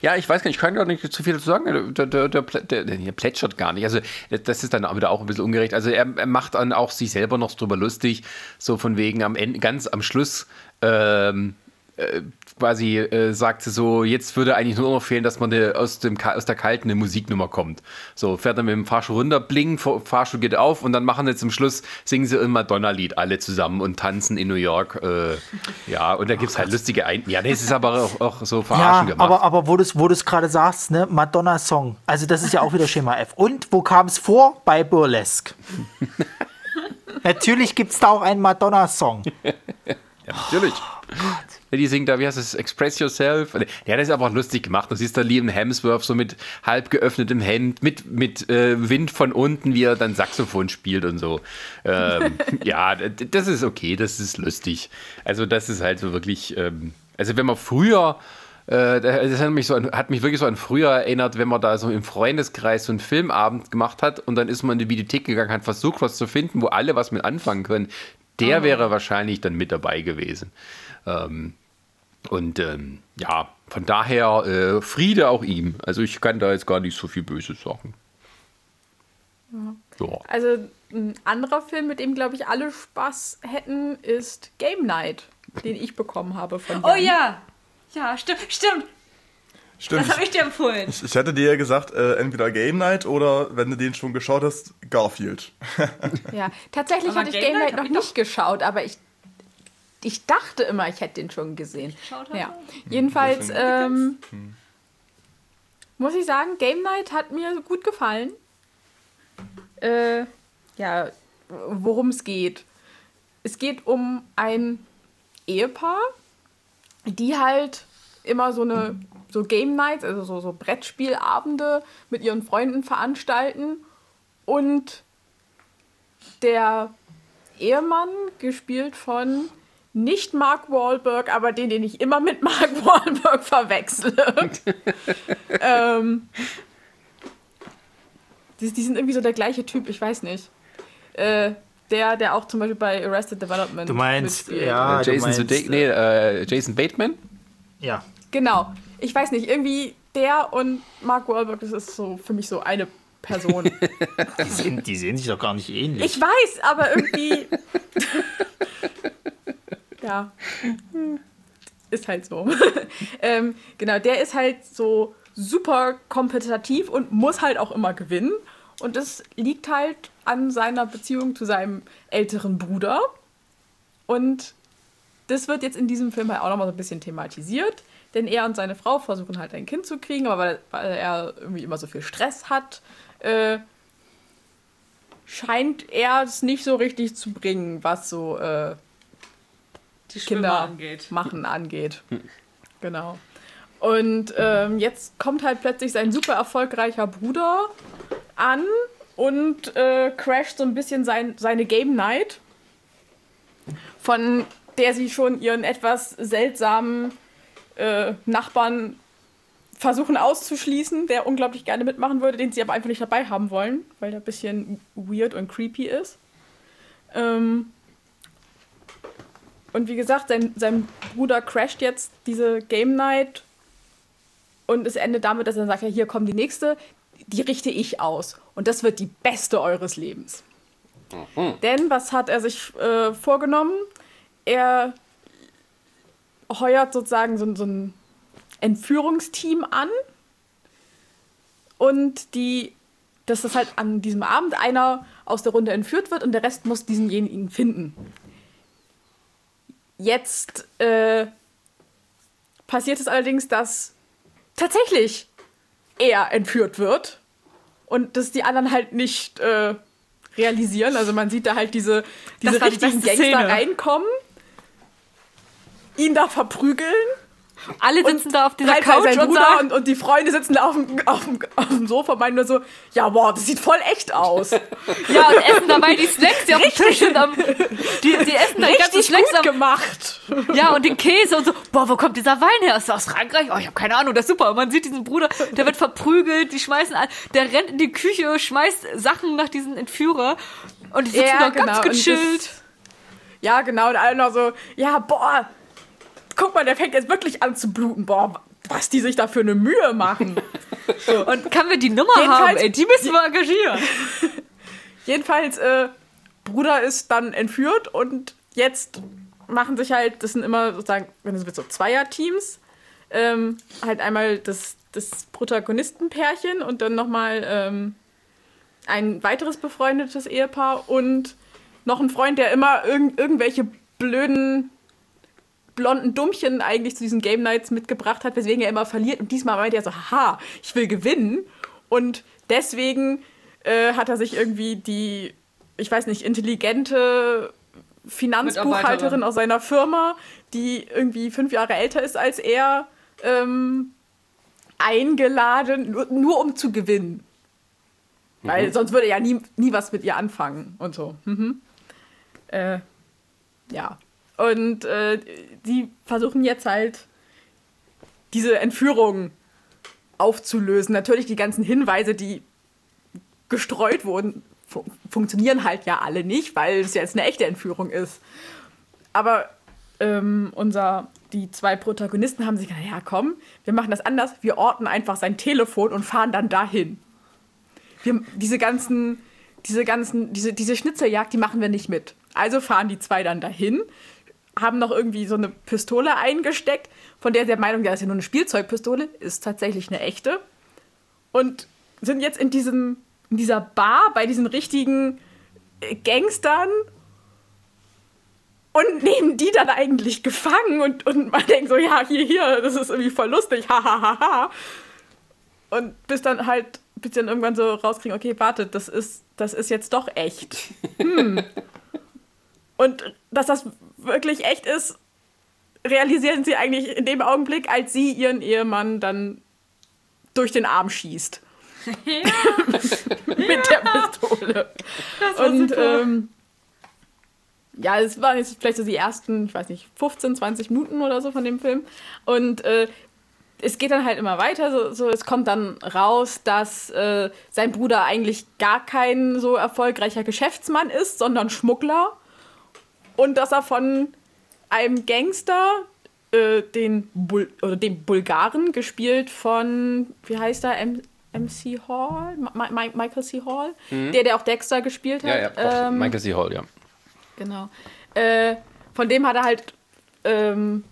Ja, ich weiß gar nicht, ich kann gar nicht zu viel dazu sagen. Der, der, der, der, der plätschert gar nicht. Also, das ist dann wieder auch ein bisschen ungerecht. Also, er, er macht dann auch sich selber noch drüber lustig, so von wegen am Ende, ganz am Schluss. Ähm, äh, quasi äh, sagte so, jetzt würde eigentlich nur noch fehlen, dass man de, aus, dem, aus der kalten eine Musiknummer kommt. So, fährt dann mit dem Fahrstuhl runter, bling, Fahr- Fahrstuhl geht auf und dann machen sie zum Schluss, singen sie ein Madonna-Lied alle zusammen und tanzen in New York. Äh, ja, und da gibt es halt lustige Ein... Ja, das ist aber auch, auch so Ja, verarschen gemacht. aber, aber wo du es wo du's gerade sagst, ne, Madonna-Song. Also das ist ja auch wieder Schema F. Und wo kam es vor? Bei Burlesque. <laughs> Natürlich gibt es da auch einen Madonna-Song. Ja, natürlich. Ja, die singt da, wie heißt es, Express Yourself. Ja, das ist aber auch lustig gemacht. Du siehst da Liam Hemsworth so mit halb geöffnetem Hemd, mit, mit äh, Wind von unten, wie er dann Saxophon spielt und so. Ähm, <laughs> ja, das ist okay, das ist lustig. Also das ist halt so wirklich, ähm, also wenn man früher, äh, das hat mich, so an, hat mich wirklich so an früher erinnert, wenn man da so im Freundeskreis so einen Filmabend gemacht hat und dann ist man in die Videothek gegangen, hat versucht, was zu finden, wo alle was mit anfangen können. Der wäre wahrscheinlich dann mit dabei gewesen. Ähm, und ähm, ja, von daher äh, Friede auch ihm. Also ich kann da jetzt gar nicht so viel Böses sagen. Ja. Also ein anderer Film, mit dem, glaube ich, alle Spaß hätten, ist Game Night, den ich bekommen habe von Oh Jan. ja. Ja, stimmt, stimmt. Stimmt. Das habe ich dir empfohlen. Ich, ich hätte dir ja gesagt, äh, entweder Game Night oder, wenn du den schon geschaut hast, Garfield. <laughs> Ja, tatsächlich Aber hatte ich Game Game Night noch ich nicht geschaut, aber ich, ich dachte immer, ich hätte den schon gesehen. Ja, jedenfalls schön. ähm, muss ich sagen, Game Night hat mir gut gefallen. Äh, ja, worum es geht. Es geht um ein Ehepaar, die halt immer so eine so Game Nights, also so, so Brettspielabende mit ihren Freunden veranstalten und der Ehemann, gespielt von nicht Mark Wahlberg, aber den, den ich immer mit Mark <laughs> Wahlberg verwechsle. <laughs> ähm, die, die sind irgendwie so der gleiche Typ, ich weiß nicht. Äh, der, der auch zum Beispiel bei Arrested Development Du meinst, ja, Äh, du Jason, meinst, Sudeikis, nee, äh, Jason Bateman? ja. Genau. Ich weiß nicht, irgendwie der und Mark Wahlberg, das ist so für mich so eine Person. <laughs> Die sehen, die sehen sich doch gar nicht ähnlich. Ich weiß, aber irgendwie. <laughs> ja. Ist halt so. <laughs> ähm, genau, der ist halt so super kompetitiv und muss halt auch immer gewinnen. Und das liegt halt an seiner Beziehung zu seinem älteren Bruder. Und das wird jetzt in diesem Film halt auch nochmal so ein bisschen thematisiert. Denn er und seine Frau versuchen halt ein Kind zu kriegen, aber weil, weil er irgendwie immer so viel Stress hat, äh, scheint er es nicht so richtig zu bringen, was so äh, Die Kinder angeht. machen angeht. Genau. Und ähm, jetzt kommt halt plötzlich sein super erfolgreicher Bruder an und äh, crasht so ein bisschen sein, seine Game Night, von der sie schon ihren etwas seltsamen äh, Nachbarn versuchen auszuschließen, der unglaublich gerne mitmachen würde, den sie aber einfach nicht dabei haben wollen, weil der ein bisschen weird und creepy ist. Ähm, und wie gesagt, sein, sein Bruder crasht jetzt diese Game Night und es endet damit, dass er sagt, ja, hier kommt die nächste, die richte ich aus. Und das wird die beste eures Lebens. Denn was hat er sich äh, vorgenommen? Er heuert sozusagen so, so ein Entführungsteam an und die, dass das halt an diesem Abend einer aus der Runde entführt wird und der Rest muss diesenjenigen finden. Jetzt äh, passiert es allerdings, dass tatsächlich er entführt wird und dass die anderen halt nicht äh, realisieren. Also man sieht da halt diese, diese die richtigen beste Gangster reinkommen, ihn da verprügeln Alle sitzen da auf dieser Couch sein und Bruder sagen, und, und die Freunde sitzen da auf dem, auf dem, auf dem Sofa und meinen nur so, ja, boah, das sieht voll echt aus. ja, und essen dabei die Snacks, die auf dem Tisch sind. Am, die, die essen da die ganzen Richtig Snacks gut am, gemacht. Ja, und den Käse und so. Boah, wo kommt dieser Wein her? Ist das aus Frankreich? Oh, ich habe keine Ahnung, das ist super. Und man sieht diesen Bruder, der wird verprügelt, die schmeißen an, der rennt in die Küche, schmeißt Sachen nach diesen Entführer. Und die sitzen Ja, da genau, ganz und gechillt. das- Ja, genau, und alle noch so, ja, boah, guck mal, der fängt jetzt wirklich an zu bluten. Boah, was die sich da für eine Mühe machen. <laughs> Und kann wir die Nummer Jedenfalls- haben, ey? Die müssen wir engagieren. <laughs> Jedenfalls, äh, Bruder ist dann entführt und jetzt machen sich halt, das sind immer sozusagen, wenn es wird so Zweierteams, ähm, halt einmal das, das Protagonistenpärchen und dann nochmal ähm, ein weiteres befreundetes Ehepaar und noch ein Freund, der immer irgend, irgendwelche blöden blonden Dummchen eigentlich zu diesen Game Nights mitgebracht hat, weswegen er immer verliert. Und diesmal meint er so, haha, ich will gewinnen. Und deswegen äh, hat er sich irgendwie die, ich weiß nicht, intelligente Finanzbuchhalterin aus seiner Firma, die irgendwie fünf Jahre älter ist als er, ähm, eingeladen, nur, nur um zu gewinnen. Weil sonst würde er ja nie, nie was mit ihr anfangen und so. Mhm. Äh, ja. Und äh, die versuchen jetzt halt diese Entführung aufzulösen. Natürlich die ganzen Hinweise, die gestreut wurden, fu funktionieren halt ja alle nicht, weil es jetzt eine echte Entführung ist. Aber ähm, unser, die zwei Protagonisten haben sich gedacht, ja komm, wir machen das anders. Wir orten einfach sein Telefon und fahren dann dahin. Wir, diese ganzen, diese ganzen, diese, diese Schnitzeljagd, die machen wir nicht mit. Also fahren die zwei dann dahin, haben noch irgendwie so eine Pistole eingesteckt, von der der Meinung, ja, das ist ja nur eine Spielzeugpistole, ist tatsächlich eine echte. Und sind jetzt in diesem, in dieser Bar bei diesen richtigen äh, Gangstern und <laughs> nehmen die dann eigentlich gefangen und, und man denkt so, ja, hier, hier, das ist irgendwie voll lustig, <laughs> ha, ha, ha, ha. Und bis dann halt, bis dann irgendwann so rauskriegen, okay, warte, das ist, das ist jetzt doch echt. <laughs> Hm. Und dass das wirklich echt ist, realisieren sie eigentlich in dem Augenblick, als sie ihren Ehemann dann durch den Arm schießt. <laughs> Mit der Pistole. Und ähm, ja, es waren jetzt vielleicht so die ersten, ich weiß nicht, 15, 20 Minuten oder so von dem Film. Und äh, es geht dann halt immer weiter. So, so, es kommt dann raus, dass äh, sein Bruder eigentlich gar kein so erfolgreicher Geschäftsmann ist, sondern Schmuggler. Und dass er von einem Gangster äh, den, Bul oder den Bulgaren, gespielt von, wie heißt er, M MC Hall? Ma Ma Michael C. Hall? Der, der auch Dexter gespielt hat. Ja, ja, Ähm, Michael C. Hall, ja. Genau. Äh, von dem hat er halt ähm,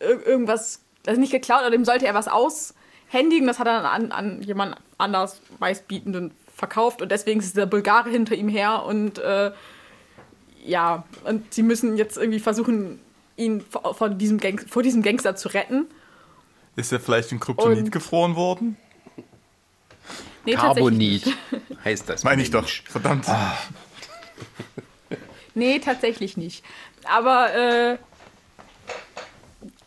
ir irgendwas, also nicht geklaut, aber dem sollte er was aushändigen. Das hat er dann an, an jemand anders Meistbietenden verkauft und deswegen ist der Bulgare hinter ihm her und äh, ja, und sie müssen jetzt irgendwie versuchen, ihn vor, von diesem Gang vor diesem Gangster zu retten. Ist er vielleicht in Kryptonit Und- gefroren worden? Nee, tatsächlich Carbonit heißt das. Meine ich doch. Verdammt. Nee, tatsächlich nicht. Aber äh,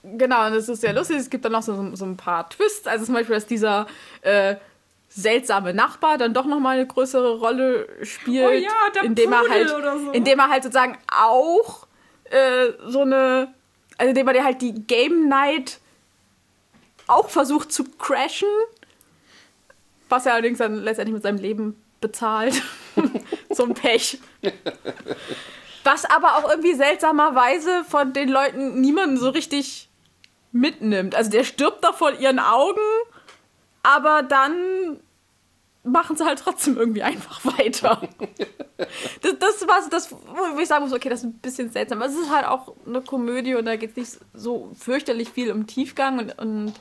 genau, und das ist sehr lustig. Es gibt dann noch so, so ein paar Twists. Also zum Beispiel, dass dieser äh, seltsame Nachbar dann doch nochmal eine größere Rolle spielt. Oh ja, indem er halt, so. Indem er halt sozusagen auch äh, so eine, also indem er dir halt die Game Night auch versucht zu crashen. Was er allerdings dann letztendlich mit seinem Leben bezahlt. <laughs> so ein Pech. Was aber auch irgendwie seltsamerweise von den Leuten niemanden so richtig mitnimmt. Also der stirbt doch vor ihren Augen, aber dann machen sie halt trotzdem irgendwie einfach <laughs> weiter. Das, das war so das, wo ich sagen muss, okay, das ist ein bisschen seltsam. Aber es ist halt auch eine Komödie und da geht es nicht so fürchterlich viel um Tiefgang und, und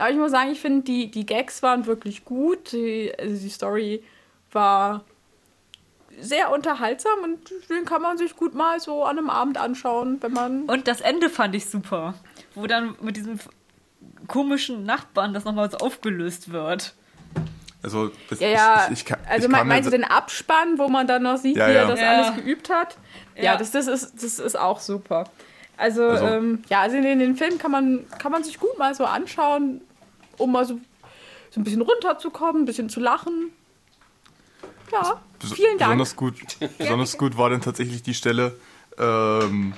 aber ich muss sagen, ich finde, die, die Gags waren wirklich gut. Die, also die Story war sehr unterhaltsam und den kann man sich gut mal so an einem Abend anschauen, wenn man. Und das Ende fand ich super. Wo dann mit diesem komischen Nachbarn das nochmal so aufgelöst wird. Also, das, Ja, ja. ich, ich, kann, also ich me- kann mir meinst du den Abspann, wo man dann noch sieht, Ja, wie er ja. das Ja. alles geübt hat? Ja, Ja. das, das, ist, das ist auch super. Also, Also- ähm, ja, also den, den Film kann man, kann man sich gut mal so anschauen, um mal so, so ein bisschen runterzukommen, ein bisschen zu lachen. Ja, vielen Dank. Besonders gut, <laughs> besonders gut war dann tatsächlich die Stelle, ähm,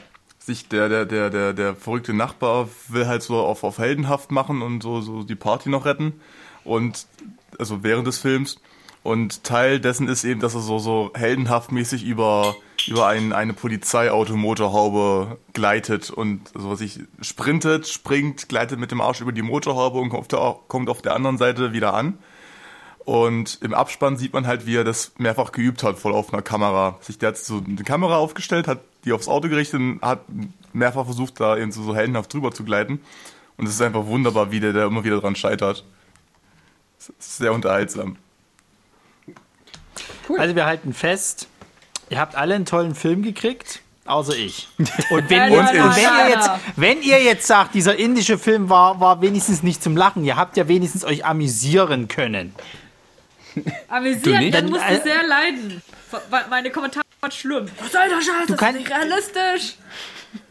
sich der, der, der, der, der verrückte Nachbar will halt so auf, auf heldenhaft machen und so, so die Party noch retten. Und also während des Films. Und Teil dessen ist eben, dass er so, so heldenhaft mäßig über, über ein, eine Polizeiautomotorhaube gleitet und so was ich sprintet, springt, gleitet mit dem Arsch über die Motorhaube und auf der, kommt auf der anderen Seite wieder an. Und im Abspann sieht man halt, wie er das mehrfach geübt hat, voll auf einer Kamera. Sich der hat so eine Kamera aufgestellt, hat die aufs Auto gerichtet und hat mehrfach versucht, da eben so, so heldenhaft drüber zu gleiten. Und es ist einfach wunderbar, wie der, der immer wieder dran scheitert. Sehr unterhaltsam. Also wir halten fest, ihr habt alle einen tollen Film gekriegt, außer ich. Und wenn, Ja, ihr, Und und wenn, ihr jetzt, wenn ihr jetzt sagt, dieser indische Film war, war wenigstens nicht zum Lachen, ihr habt ja wenigstens euch amüsieren können. Amüsiert, dann Dann, musst äh, du sehr leiden. Meine Kommentare waren schlimm. Was soll der Scheiß? Du Das kann- ist nicht realistisch.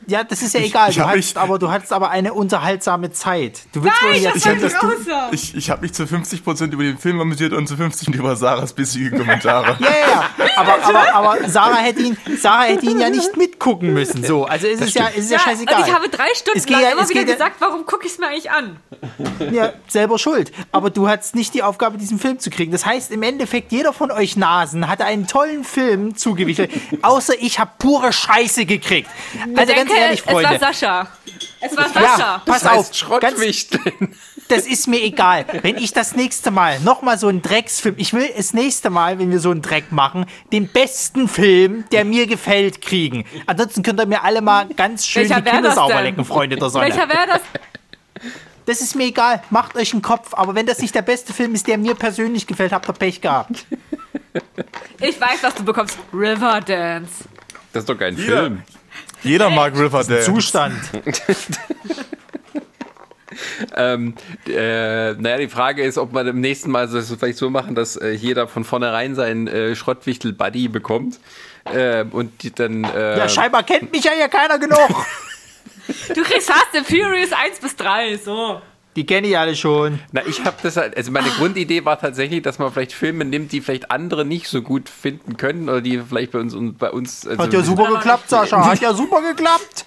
Ja, das ist ja egal. ich Du hab hattest, mich- aber, du hattest aber eine unterhaltsame Zeit. Du willst wohl Nein, jetzt das hätte das- grausam. Ich, ich habe mich zu 50% über den Film amüsiert und zu 50% <laughs> über Sarahs bissige Kommentare. Ja, ja, ja. Aber, aber, aber Sarah, hätte ihn, Sarah hätte ihn ja nicht mitgucken müssen. So, also ist es ja, ist es ja, Ja, scheißegal. und ich habe drei Stunden Es geht lang ja- immer es wieder geht ja- gesagt, warum gucke ich es mir eigentlich an? ja, selber schuld. Aber du hattest nicht die Aufgabe, diesen Film zu kriegen. Das heißt, im Endeffekt, jeder von euch Nasen hatte einen tollen Film zugewichtet. <laughs> außer ich habe pure Scheiße gekriegt. Also ganz ehrlich, Es war Freunde. Sascha. Es war Ja, Sascha. pass Das auf. heißt Ganz, Schrottwichteln. das ist mir egal. Wenn ich das nächste Mal nochmal so einen Drecksfilm, ich will das nächste Mal, wenn wir so einen Dreck machen, den besten Film, der mir gefällt, kriegen. Ansonsten könnt ihr mir alle mal ganz schön Welcher die Kinder das sauber lecken, Freunde der Sonne. Welcher wäre das? Das ist mir egal. Macht euch einen Kopf. Aber wenn das nicht der beste Film ist, der mir persönlich gefällt, habt ihr Pech gehabt. Ich weiß, was du bekommst. Riverdance. Das ist doch kein Jeder, Film. Jeder mag Riverdale. Zustand. <laughs> Ähm, äh, naja, die Frage ist, ob man im nächsten Mal das vielleicht so machen, dass äh, jeder von vornherein seinen äh, Schrottwichtel-Buddy bekommt. Äh, und die dann. Äh, Ja, scheinbar kennt mich ja hier keiner genug. <laughs> Du kriegst Fast and Furious 1 bis 3, so. Die kenne ich alle schon. Na, ich habe das halt, also meine Grundidee war tatsächlich, dass man vielleicht Filme nimmt, die vielleicht andere nicht so gut finden können oder die vielleicht bei uns und bei uns. Also, Hat ja super geklappt, Sascha. Hat ja super geklappt.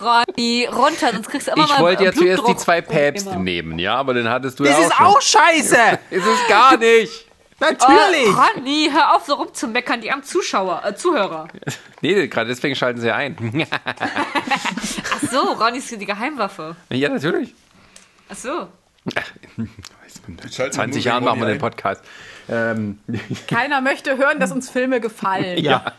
Ronny, runter, sonst kriegst du immer Ich mal wollte ja zuerst die zwei Päpste nehmen, ja, aber dann hattest du Das ja auch ist schon. auch scheiße. <laughs> Ist es gar nicht. Natürlich! Oh, Ronny, hör auf, so rumzumeckern, die armen Zuschauer, äh, Zuhörer. <laughs> Nee, gerade deswegen schalten sie ein. <laughs> Ach so, Ronny ist die Geheimwaffe. ja, natürlich. Ach so. <laughs> schalten 20 nur Jahren machen wir den Podcast. Ähm, <laughs> Keiner möchte hören, dass uns Filme gefallen. Ja.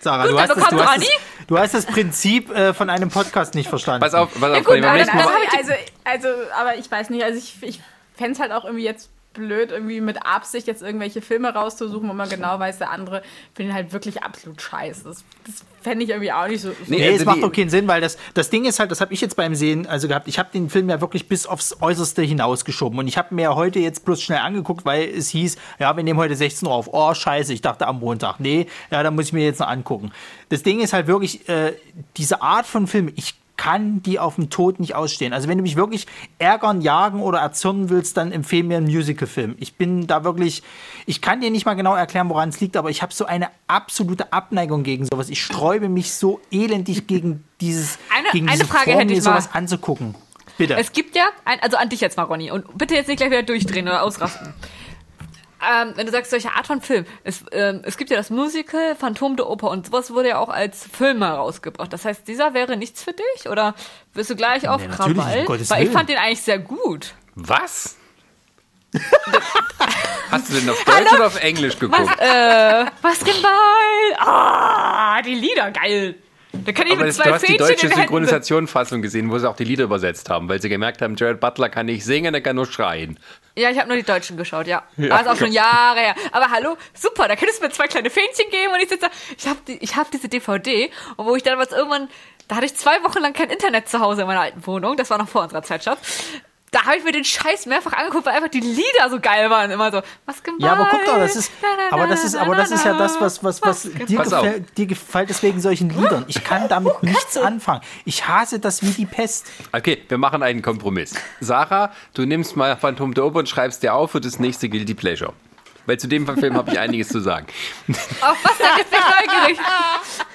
Sarah, Gut, du, hast das, du, bekommt hast das, du hast das Prinzip äh, von einem Podcast nicht verstanden. pass auf, pass auf. gut, beim aber. Also, also, also, aber ich weiß nicht, also ich, ich fände es halt auch irgendwie jetzt blöd, irgendwie mit Absicht jetzt irgendwelche Filme rauszusuchen, wo man genau weiß, der andere findet halt wirklich absolut scheiße. Das, das fände ich irgendwie auch nicht so. so Nee, Nee, also es macht doch keinen Sinn, weil das, das Ding ist halt, das habe ich jetzt beim Sehen also gehabt, ich habe den Film ja wirklich bis aufs Äußerste hinausgeschoben und ich habe mir heute jetzt bloß schnell angeguckt, weil es hieß, ja, wir nehmen heute 16 Uhr auf. Oh, scheiße, ich dachte am Montag. Nee, ja, dann muss ich mir jetzt noch angucken. Das Ding ist halt wirklich, äh, diese Art von Film, ich kann die auf dem Tod nicht ausstehen. Also wenn du mich wirklich ärgern, jagen oder erzürnen willst, dann empfehle mir einen Musicalfilm. Ich bin da wirklich, ich kann dir nicht mal genau erklären, woran es liegt, aber ich habe so eine absolute Abneigung gegen sowas. Ich sträube mich so elendig gegen dieses, Eine- gegen eine diese Frage Form, hätte ich sowas mal. anzugucken. Bitte. Es gibt ja, ein, also an dich jetzt mal, Ronny, und bitte jetzt nicht gleich wieder durchdrehen oder ausrasten. Ähm, wenn du sagst, solche Art von Film, es, ähm, es gibt ja das Musical Phantom der Oper und sowas wurde ja auch als Film herausgebracht. Das heißt, dieser wäre nichts für dich oder wirst du gleich auf natürlich, um Krawall? Weil ich fand den eigentlich sehr gut. Was? <laughs> Hast du denn auf Deutsch oder auf Englisch geguckt? Basketball! Ah, die Lieder, geil. Da kann ich Aber mit das, zwei du hast die deutsche Synchronisationsfassung gesehen, wo sie auch die Lieder übersetzt haben, weil sie gemerkt haben, Jared Butler kann nicht singen, er kann nur schreien. Ja, ich habe nur die Deutschen geschaut, ja. Ja, ist auch schon. Jahre her. Aber hallo, super, da könntest du mir zwei kleine Fähnchen geben und ich sitze da, ich habe die, ich hab diese DVD und wo ich dann was irgendwann, da hatte ich zwei Wochen lang kein Internet zu Hause in meiner alten Wohnung, das war noch vor unserer Zeit, Schatz. Da habe ich mir den Scheiß mehrfach angeguckt, weil einfach die Lieder so geil waren. Immer so, was gemein. ja, aber guck doch, das ist, aber das ist, aber das ist ja das, was, was, was dir gefällt, dir gefällt deswegen solchen Liedern. Ich kann damit nichts anfangen. Ich hasse das wie die Pest. Okay, wir machen einen Kompromiss. Sarah, du nimmst mal Phantom der Oper und schreibst dir auf für das nächste Guilty Pleasure. Weil zu dem Film habe ich einiges zu sagen. Auf was bin ich neugierig. <laughs>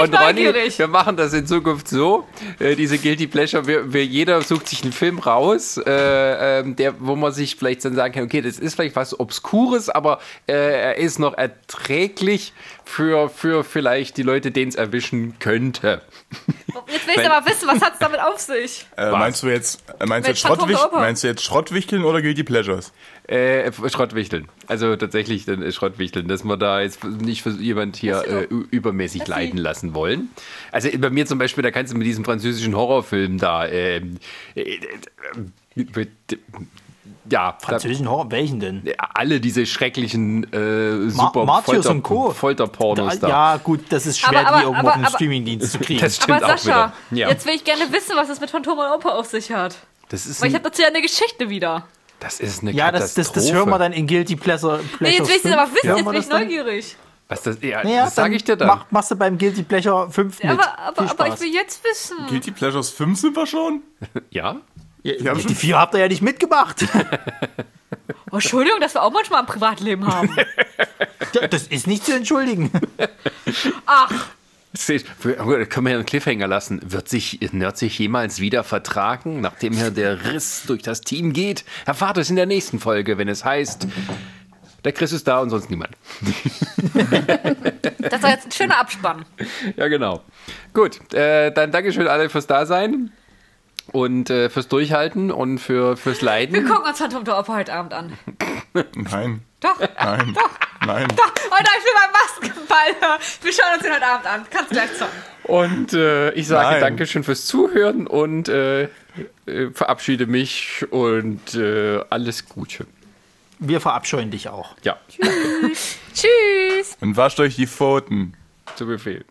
Und Ronny, neugierig. wir machen das in Zukunft so, äh, diese Guilty Pleasure, wir, wir, jeder sucht sich einen Film raus, äh, ähm, der, wo man sich vielleicht dann sagen kann, okay, das ist vielleicht was Obskures, aber äh, er ist noch erträglich für, für vielleicht die Leute, denen es erwischen könnte. Jetzt will ich aber wissen, was hat's damit auf sich? Äh, meinst du jetzt, äh, meinst jetzt, meinst du jetzt Schrottwichteln oder Guilty Pleasures? Äh, Schrottwichteln. Also tatsächlich dann äh, Schrottwichteln, dass wir da jetzt nicht für jemand hier äh, übermäßig leiden lassen wollen. Also bei mir zum Beispiel, da kannst du mit diesem französischen Horrorfilm da, ähm, äh, äh, äh, ja, Französischen Horror, welchen denn? alle diese schrecklichen äh, super Martius Folter, und Co. Folterpornos da. Ja, gut, das ist schwer, Aber- aber- die irgendwo aber- auf aber- Streamingdienst zu kriegen. <laughs> Das stimmt Aber auch Sascha, wieder. Ja. jetzt will ich gerne wissen, was es mit Phantom und Oper auf sich hat. das ist, Weil ich habe dazu ja eine Geschichte wieder. Das ist eine ja, das, das, das hören wir dann in Guilty Pleasure. Nee, Pleasure jetzt will ich es aber wissen, jetzt wir bin ich neugierig. Was das, ja, Naja, das sage ich dir dann. Mach, machst du beim Guilty Pleasure 5 mit. Aber, aber, aber ich will jetzt wissen. Guilty Pleasures 5 sind wir schon? <laughs> ja? Wir haben die schon vier habt ihr ja nicht mitgemacht. <laughs> Oh, Entschuldigung, dass wir auch manchmal ein Privatleben haben. <laughs> das ist nicht zu entschuldigen. Ach, wir- Können wir hier einen Cliffhanger lassen? Wird sich Nerd sich jemals wieder vertragen, nachdem hier der Riss durch das Team geht? Erfahrt es in der nächsten Folge, wenn es heißt, der Chris ist da und sonst niemand. <laughs> das war jetzt ein schöner Abspann. Ja, genau. Gut, äh, dann Dankeschön alle fürs Dasein und äh, fürs Durchhalten und für, fürs Wir Leiden. gucken uns Phantom der Oper heute Abend an. Nein, Doch, nein, nein. doch. Heute ich will beim Basketball. Wir schauen uns den heute Abend an. Kannst gleich zocken. Und äh, ich sage Nein. Dankeschön fürs Zuhören und äh, äh, verabschiede mich und äh, alles Gute. Wir verabscheuen dich auch. Ja, Tschüss. Und wascht euch die Pfoten. zu Befehl.